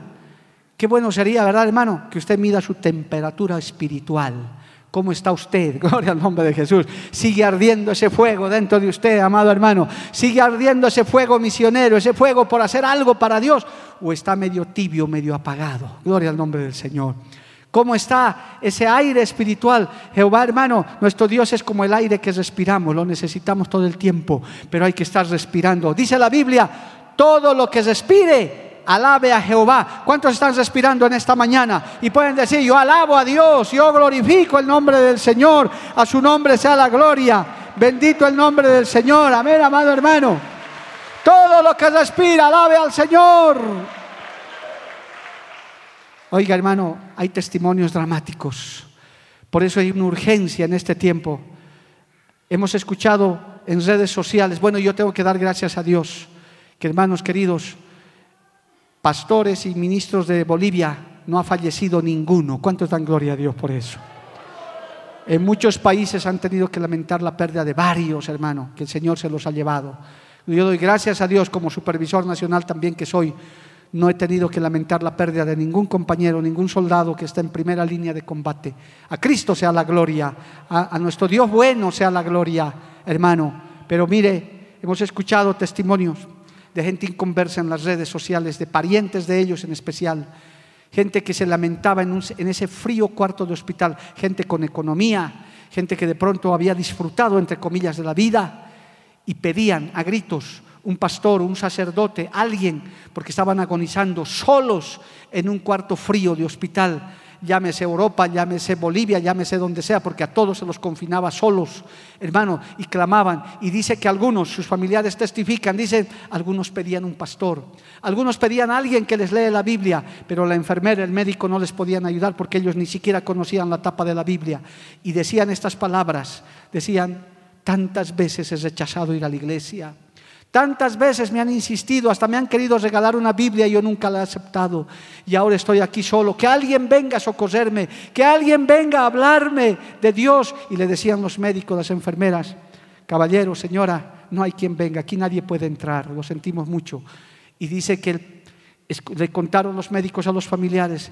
Qué bueno sería, ¿verdad, hermano? Que usted mida su temperatura espiritual ¿Cómo está usted? [LAUGHS] Gloria al nombre de Jesús. Sigue ardiendo ese fuego dentro de usted, amado hermano. Sigue ardiendo ese fuego misionero, ese fuego por hacer algo para Dios. O está medio tibio, medio apagado. Gloria al nombre del Señor. ¿Cómo está ese aire espiritual? Jehová, hermano, nuestro Dios es como el aire que respiramos, lo necesitamos todo el tiempo, pero hay que estar respirando. Dice la Biblia, todo lo que respire, alabe a Jehová. ¿Cuántos están respirando en esta mañana? Y pueden decir, yo alabo a Dios, yo glorifico el nombre del Señor, a su nombre sea la gloria. Bendito el nombre del Señor. Amén, amado hermano. Todo lo que respira, alabe al Señor. Oiga, hermano, hay testimonios dramáticos. Por eso hay una urgencia en este tiempo. Hemos escuchado en redes sociales, bueno, yo tengo que dar gracias a Dios, que hermanos queridos, pastores y ministros de Bolivia, no ha fallecido ninguno. ¿Cuántos dan gloria a Dios por eso? En muchos países han tenido que lamentar la pérdida de varios hermanos, que el Señor se los ha llevado. Yo doy gracias a Dios como supervisor nacional también que soy. No he tenido que lamentar la pérdida de ningún compañero, ningún soldado que está en primera línea de combate. A Cristo sea la gloria, a, a nuestro Dios bueno sea la gloria, hermano. Pero mire, hemos escuchado testimonios de gente inconversa en las redes sociales, de parientes de ellos en especial, gente que se lamentaba en, ese frío cuarto de hospital, gente con economía, gente que de pronto había disfrutado, entre comillas, de la vida y pedían a gritos un pastor, un sacerdote, alguien, porque estaban agonizando solos en un cuarto frío de hospital llámese Europa, llámese Bolivia, llámese donde sea, porque a todos se los confinaba solos, hermano, y clamaban. Y dice que algunos, sus familiares testifican, dicen, algunos pedían un pastor, algunos pedían a alguien que les lee la Biblia, pero la enfermera, el médico no les podían ayudar porque ellos ni siquiera conocían la tapa de la Biblia. Y decían estas palabras, decían, tantas veces he rechazado ir a la iglesia Tantas veces me han insistido, hasta me han querido regalar una Biblia y yo nunca la he aceptado. Y ahora estoy aquí solo. Que alguien venga a socorrerme, que alguien venga a hablarme de Dios. Y le decían los médicos, las enfermeras, caballero, señora, no hay quien venga, aquí nadie puede entrar, lo sentimos mucho. Y dice que le contaron los médicos a los familiares,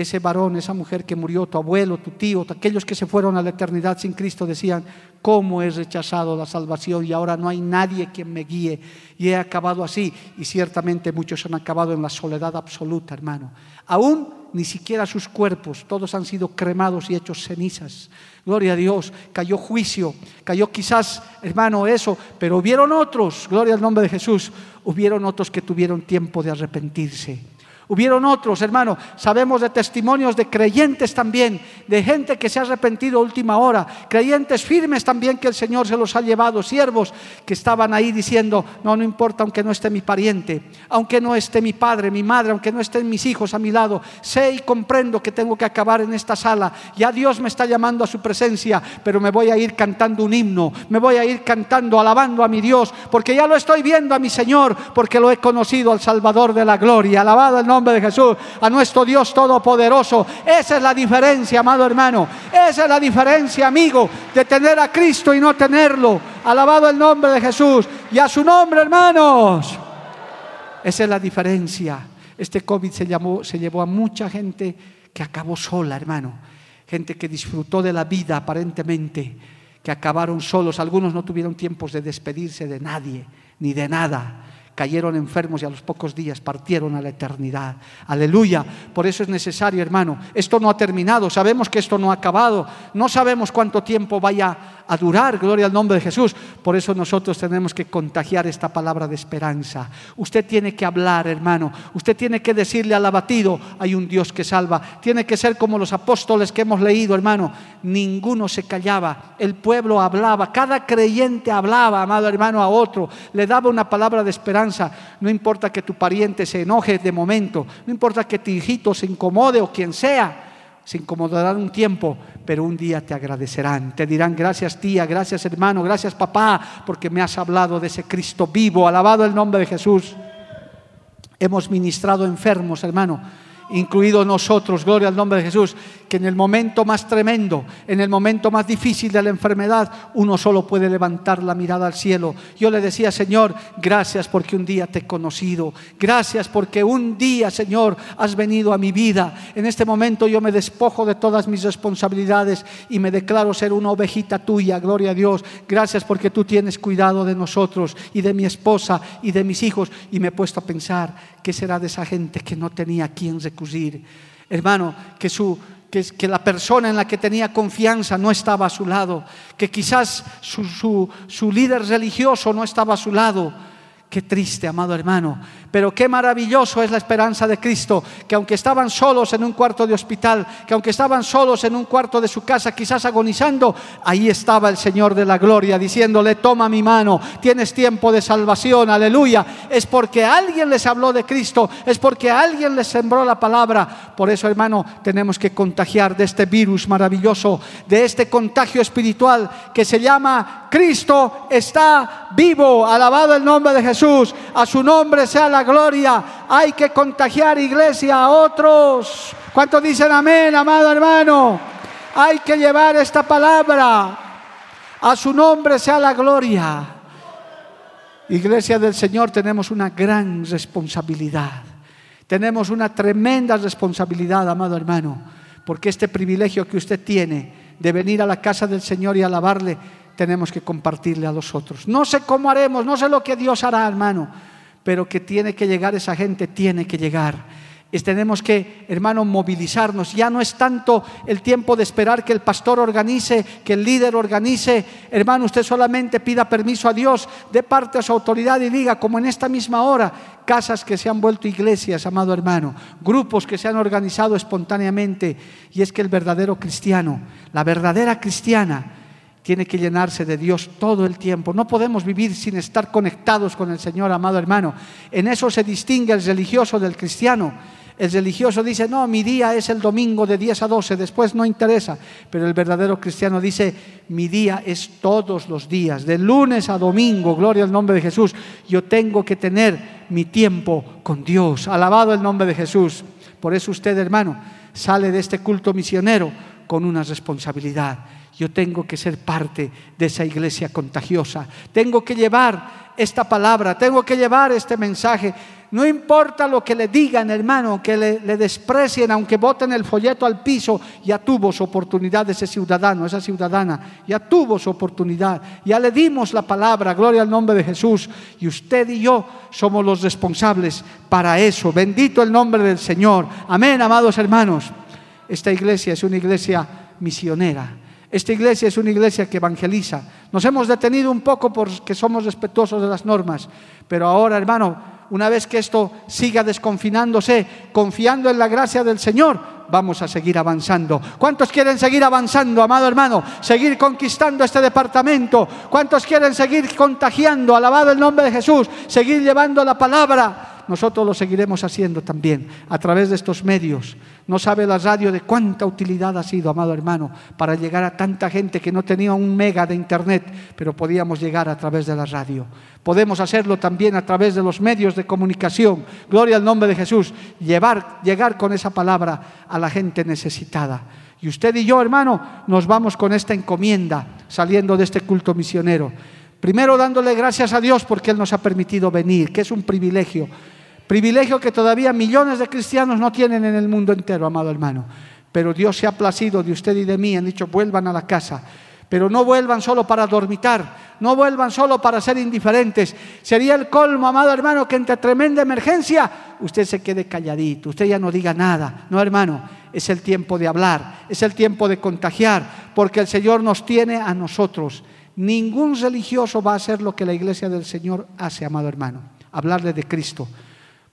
ese varón, esa mujer que murió, tu abuelo, tu tío, aquellos que se fueron a la eternidad sin Cristo decían, ¿cómo he rechazado la salvación y ahora no hay nadie quien me guíe? Y he acabado así. Y ciertamente muchos han acabado en la soledad absoluta, hermano. Aún ni siquiera sus cuerpos, todos han sido cremados y hechos cenizas. Gloria a Dios, cayó juicio, cayó quizás, hermano, eso, pero hubieron otros, gloria al nombre de Jesús, hubieron otros que tuvieron tiempo de arrepentirse Hubieron otros, hermano, sabemos de testimonios de creyentes también, de gente que se ha arrepentido a última hora, creyentes firmes también que el Señor se los ha llevado, siervos que estaban ahí diciendo, no, no importa aunque no esté mi pariente, aunque no esté mi padre, mi madre, aunque no estén mis hijos a mi lado, sé y comprendo que tengo que acabar en esta sala, ya Dios me está llamando a su presencia, pero me voy a ir cantando un himno, me voy a ir cantando, alabando a mi Dios, porque ya lo estoy viendo a mi Señor, porque lo he conocido al Salvador de la gloria, alabado el nombre nombre de Jesús, a nuestro Dios Todopoderoso. Esa es la diferencia, amado hermano. Esa es la diferencia, amigo, de tener a Cristo y no tenerlo. Alabado el nombre de Jesús y a su nombre, hermanos. Esa es la diferencia. Este COVID se, llamó, se llevó a mucha gente que acabó sola, hermano. Gente que disfrutó de la vida aparentemente, que acabaron solos. Algunos no tuvieron tiempos de despedirse de nadie ni de nada cayeron enfermos y a los pocos días partieron a la eternidad. Aleluya. Por eso es necesario, hermano. Esto no ha terminado. Sabemos que esto no ha acabado. No sabemos cuánto tiempo vaya a durar. Gloria al nombre de Jesús. Por eso nosotros tenemos que contagiar esta palabra de esperanza. Usted tiene que hablar, hermano. Usted tiene que decirle al abatido, hay un Dios que salva. Tiene que ser como los apóstoles que hemos leído, hermano. Ninguno se callaba. El pueblo hablaba. Cada creyente hablaba, amado hermano, a otro. Le daba una palabra de esperanza no importa que tu pariente se enoje de momento, no importa que tu hijito se incomode o quien sea, se incomodarán un tiempo, pero un día te agradecerán. Te dirán gracias tía, gracias hermano, gracias papá, porque me has hablado de ese Cristo vivo. Alabado el nombre de Jesús. Hemos ministrado enfermos, hermano incluidos nosotros, gloria al nombre de Jesús, que en el momento más tremendo, en el momento más difícil de la enfermedad, uno solo puede levantar la mirada al cielo. Yo le decía, Señor, gracias porque un día te he conocido, gracias porque un día, Señor, has venido a mi vida. En este momento yo me despojo de todas mis responsabilidades y me declaro ser una ovejita tuya, gloria a Dios. Gracias porque tú tienes cuidado de nosotros y de mi esposa y de mis hijos. Y me he puesto a pensar, ¿qué será de esa gente que no tenía quien Hermano, que su, que, la persona en la que tenía confianza no estaba a su lado, que quizás su, su líder religioso no estaba a su lado. Qué triste, amado hermano. Pero qué maravilloso es la esperanza de Cristo, que aunque estaban solos en un cuarto de hospital, que aunque estaban solos en un cuarto de su casa, quizás agonizando, ahí estaba el Señor de la gloria diciéndole, toma mi mano, tienes tiempo de salvación, aleluya. Es porque alguien les habló de Cristo, es porque alguien les sembró la palabra. Por eso, hermano, tenemos que contagiar de este virus maravilloso, de este contagio espiritual que se llama Cristo está vivo. Alabado el nombre de Jesús. A su nombre sea la gloria. Hay que contagiar iglesia a otros. ¿Cuántos dicen amén, amado hermano? Hay que llevar esta palabra. A su nombre sea la gloria. Iglesia del Señor, tenemos una gran responsabilidad. Tenemos una tremenda responsabilidad, amado hermano, porque este privilegio que usted tiene de venir a la casa del Señor y alabarle tenemos que compartirle a los otros. No sé cómo haremos, no sé lo que Dios hará, hermano, pero que tiene que llegar esa gente, tiene que llegar. Es, tenemos que, hermano, movilizarnos. Ya no es tanto el tiempo de esperar que el pastor organice, que el líder organice. Hermano, usted solamente pida permiso a Dios, de parte a su autoridad y diga, como en esta misma hora, casas que se han vuelto iglesias, amado hermano, grupos que se han organizado espontáneamente. Y es que el verdadero cristiano, la verdadera cristiana, tiene que llenarse de Dios todo el tiempo. No podemos vivir sin estar conectados con el Señor, amado hermano. En eso se distingue el religioso del cristiano. El religioso dice, no, mi día es el domingo de 10 a 12, después no interesa. Pero el verdadero cristiano dice, mi día es todos los días, de lunes a domingo, gloria al nombre de Jesús. Yo tengo que tener mi tiempo con Dios. Alabado el nombre de Jesús. Por eso usted, hermano, sale de este culto misionero con una responsabilidad yo tengo que ser parte de esa iglesia contagiosa. Tengo que llevar esta palabra, tengo que llevar este mensaje. No importa lo que le digan, hermano, que le, desprecien, aunque boten el folleto al piso, ya tuvo su oportunidad ese ciudadano, esa ciudadana, ya tuvo su oportunidad. Ya le dimos la palabra, gloria al nombre de Jesús. Y usted y yo somos los responsables para eso. Bendito el nombre del Señor. Amén, amados hermanos. Esta iglesia es una iglesia misionera. Esta iglesia es una iglesia que evangeliza. Nos hemos detenido un poco porque somos respetuosos de las normas, pero ahora, hermano, una vez que esto siga desconfinándose, confiando en la gracia del Señor, vamos a seguir avanzando. ¿Cuántos quieren seguir avanzando, amado hermano? Seguir conquistando este departamento. ¿Cuántos quieren seguir contagiando, alabado el nombre de Jesús? Seguir llevando la palabra nosotros lo seguiremos haciendo también a través de estos medios. No sabe la radio de cuánta utilidad ha sido, amado hermano, para llegar a tanta gente que no tenía un mega de internet, pero podíamos llegar a través de la radio. Podemos hacerlo también a través de los medios de comunicación. Gloria al nombre de Jesús. Llevar, llegar con esa palabra a la gente necesitada. Y usted y yo, hermano, nos vamos con esta encomienda saliendo de este culto misionero. Primero dándole gracias a Dios porque Él nos ha permitido venir, que es un privilegio. Privilegio que todavía millones de cristianos no tienen en el mundo entero, amado hermano. Pero Dios se ha placido de usted y de mí, han dicho, vuelvan a la casa. Pero no vuelvan solo para dormitar, no vuelvan solo para ser indiferentes. Sería el colmo, amado hermano, que entre tremenda emergencia usted se quede calladito, usted ya no diga nada. No, hermano, es el tiempo de hablar, es el tiempo de contagiar, porque el Señor nos tiene a nosotros. Ningún religioso va a hacer lo que la iglesia del Señor hace, amado hermano, hablarle de Cristo.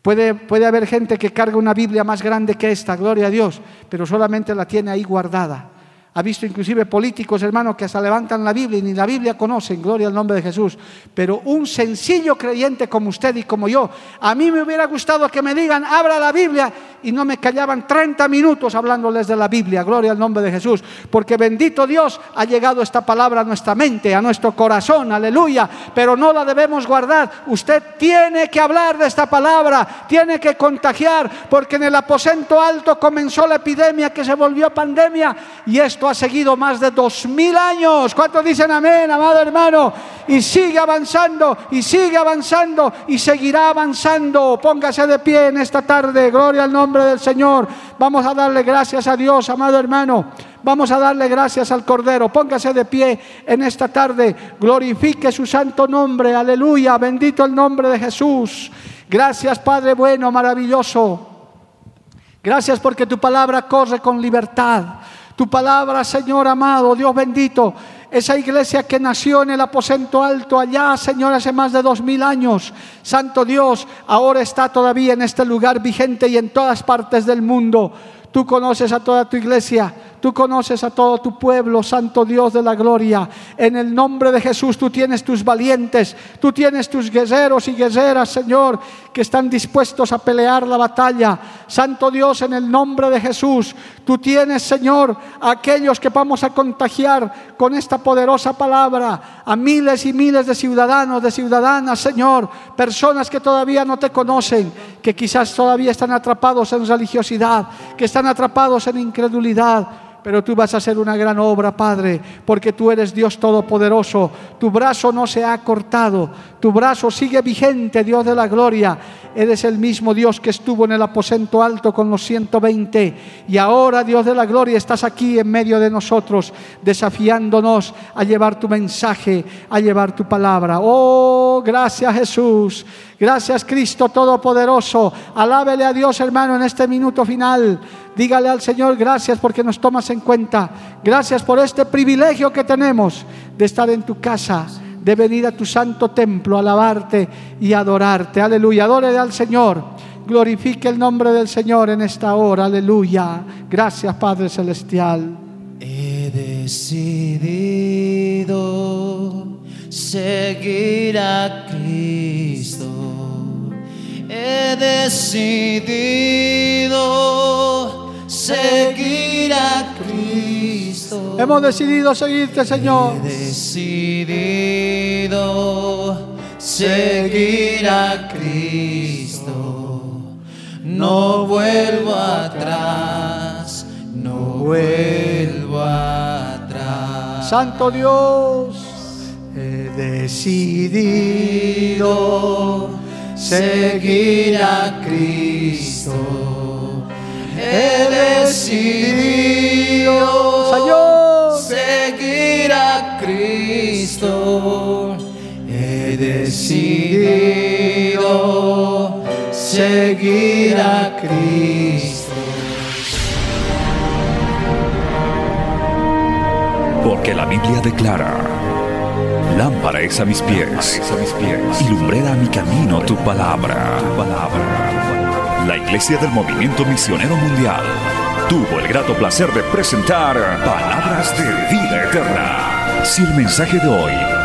Puede, puede haber gente que carga una Biblia más grande que esta, gloria a Dios, pero solamente la tiene ahí guardada. Ha visto inclusive políticos, hermanos, que hasta levantan la Biblia y ni la Biblia conocen, gloria al nombre de Jesús. Pero un sencillo creyente como usted y como yo, a mí me hubiera gustado que me digan, abra la Biblia y no me callaban 30 minutos hablándoles de la Biblia, gloria al nombre de Jesús. Porque bendito Dios ha llegado esta palabra a nuestra mente, a nuestro corazón, aleluya. Pero no la debemos guardar. Usted tiene que hablar de esta palabra, tiene que contagiar, porque en el aposento alto comenzó la epidemia que se volvió pandemia y esto ha seguido más de dos mil años. ¿Cuántos dicen amén, amado hermano? Y sigue avanzando, y sigue avanzando, y seguirá avanzando. Póngase de pie en esta tarde. Gloria al nombre del Señor. Vamos a darle gracias a Dios, amado hermano. Vamos a darle gracias al Cordero. Póngase de pie en esta tarde. Glorifique su santo nombre. Aleluya. Bendito el nombre de Jesús. Gracias, Padre bueno, maravilloso. Gracias porque tu palabra corre con libertad. Tu palabra, Señor amado, Dios bendito, esa iglesia que nació en el aposento alto allá, Señor, hace más de dos mil años. Santo Dios, ahora está todavía en este lugar vigente y en todas partes del mundo. Tú conoces a toda tu iglesia. Tú conoces a todo tu pueblo, Santo Dios de la gloria. En el nombre de Jesús tú tienes tus valientes, tú tienes tus guerreros y guerreras, Señor, que están dispuestos a pelear la batalla. Santo Dios, en el nombre de Jesús, tú tienes, Señor, aquellos que vamos a contagiar con esta poderosa palabra a miles y miles de ciudadanos, de ciudadanas, Señor, personas que todavía no te conocen, que quizás todavía están atrapados en religiosidad, que están atrapados en incredulidad pero tú vas a hacer una gran obra, Padre, porque tú eres Dios Todopoderoso. Tu brazo no se ha cortado, tu brazo sigue vigente, Dios de la gloria. Eres el mismo Dios que estuvo en el aposento alto con los 120 y ahora, Dios de la gloria, estás aquí en medio de nosotros, desafiándonos a llevar tu mensaje, a llevar tu palabra. Oh, gracias Jesús. Gracias Cristo Todopoderoso. Alábele a Dios, hermano, en este minuto final. Dígale al Señor, gracias porque nos tomas en cuenta. Gracias por este privilegio que tenemos de estar en tu casa, de venir a tu santo templo, alabarte y adorarte. Aleluya. Adore al Señor. Glorifique el nombre del Señor en esta hora. Aleluya. Gracias, Padre Celestial. He decidido seguir a Cristo. He decidido seguir a Cristo. Hemos decidido seguirte, Señor. He decidido seguir a Cristo. No vuelvo atrás, no vuelvo atrás. Santo Dios, he decidido seguir a Cristo. He decidido Señor. seguir a Cristo. He decidido seguir a Cristo. Porque la Biblia declara, lámpara es a mis pies, a mis pies y lumbrera a mi camino tu palabra. Tu palabra. La Iglesia del Movimiento Misionero Mundial tuvo el grato placer de presentar Palabras de Vida Eterna. Si el mensaje de hoy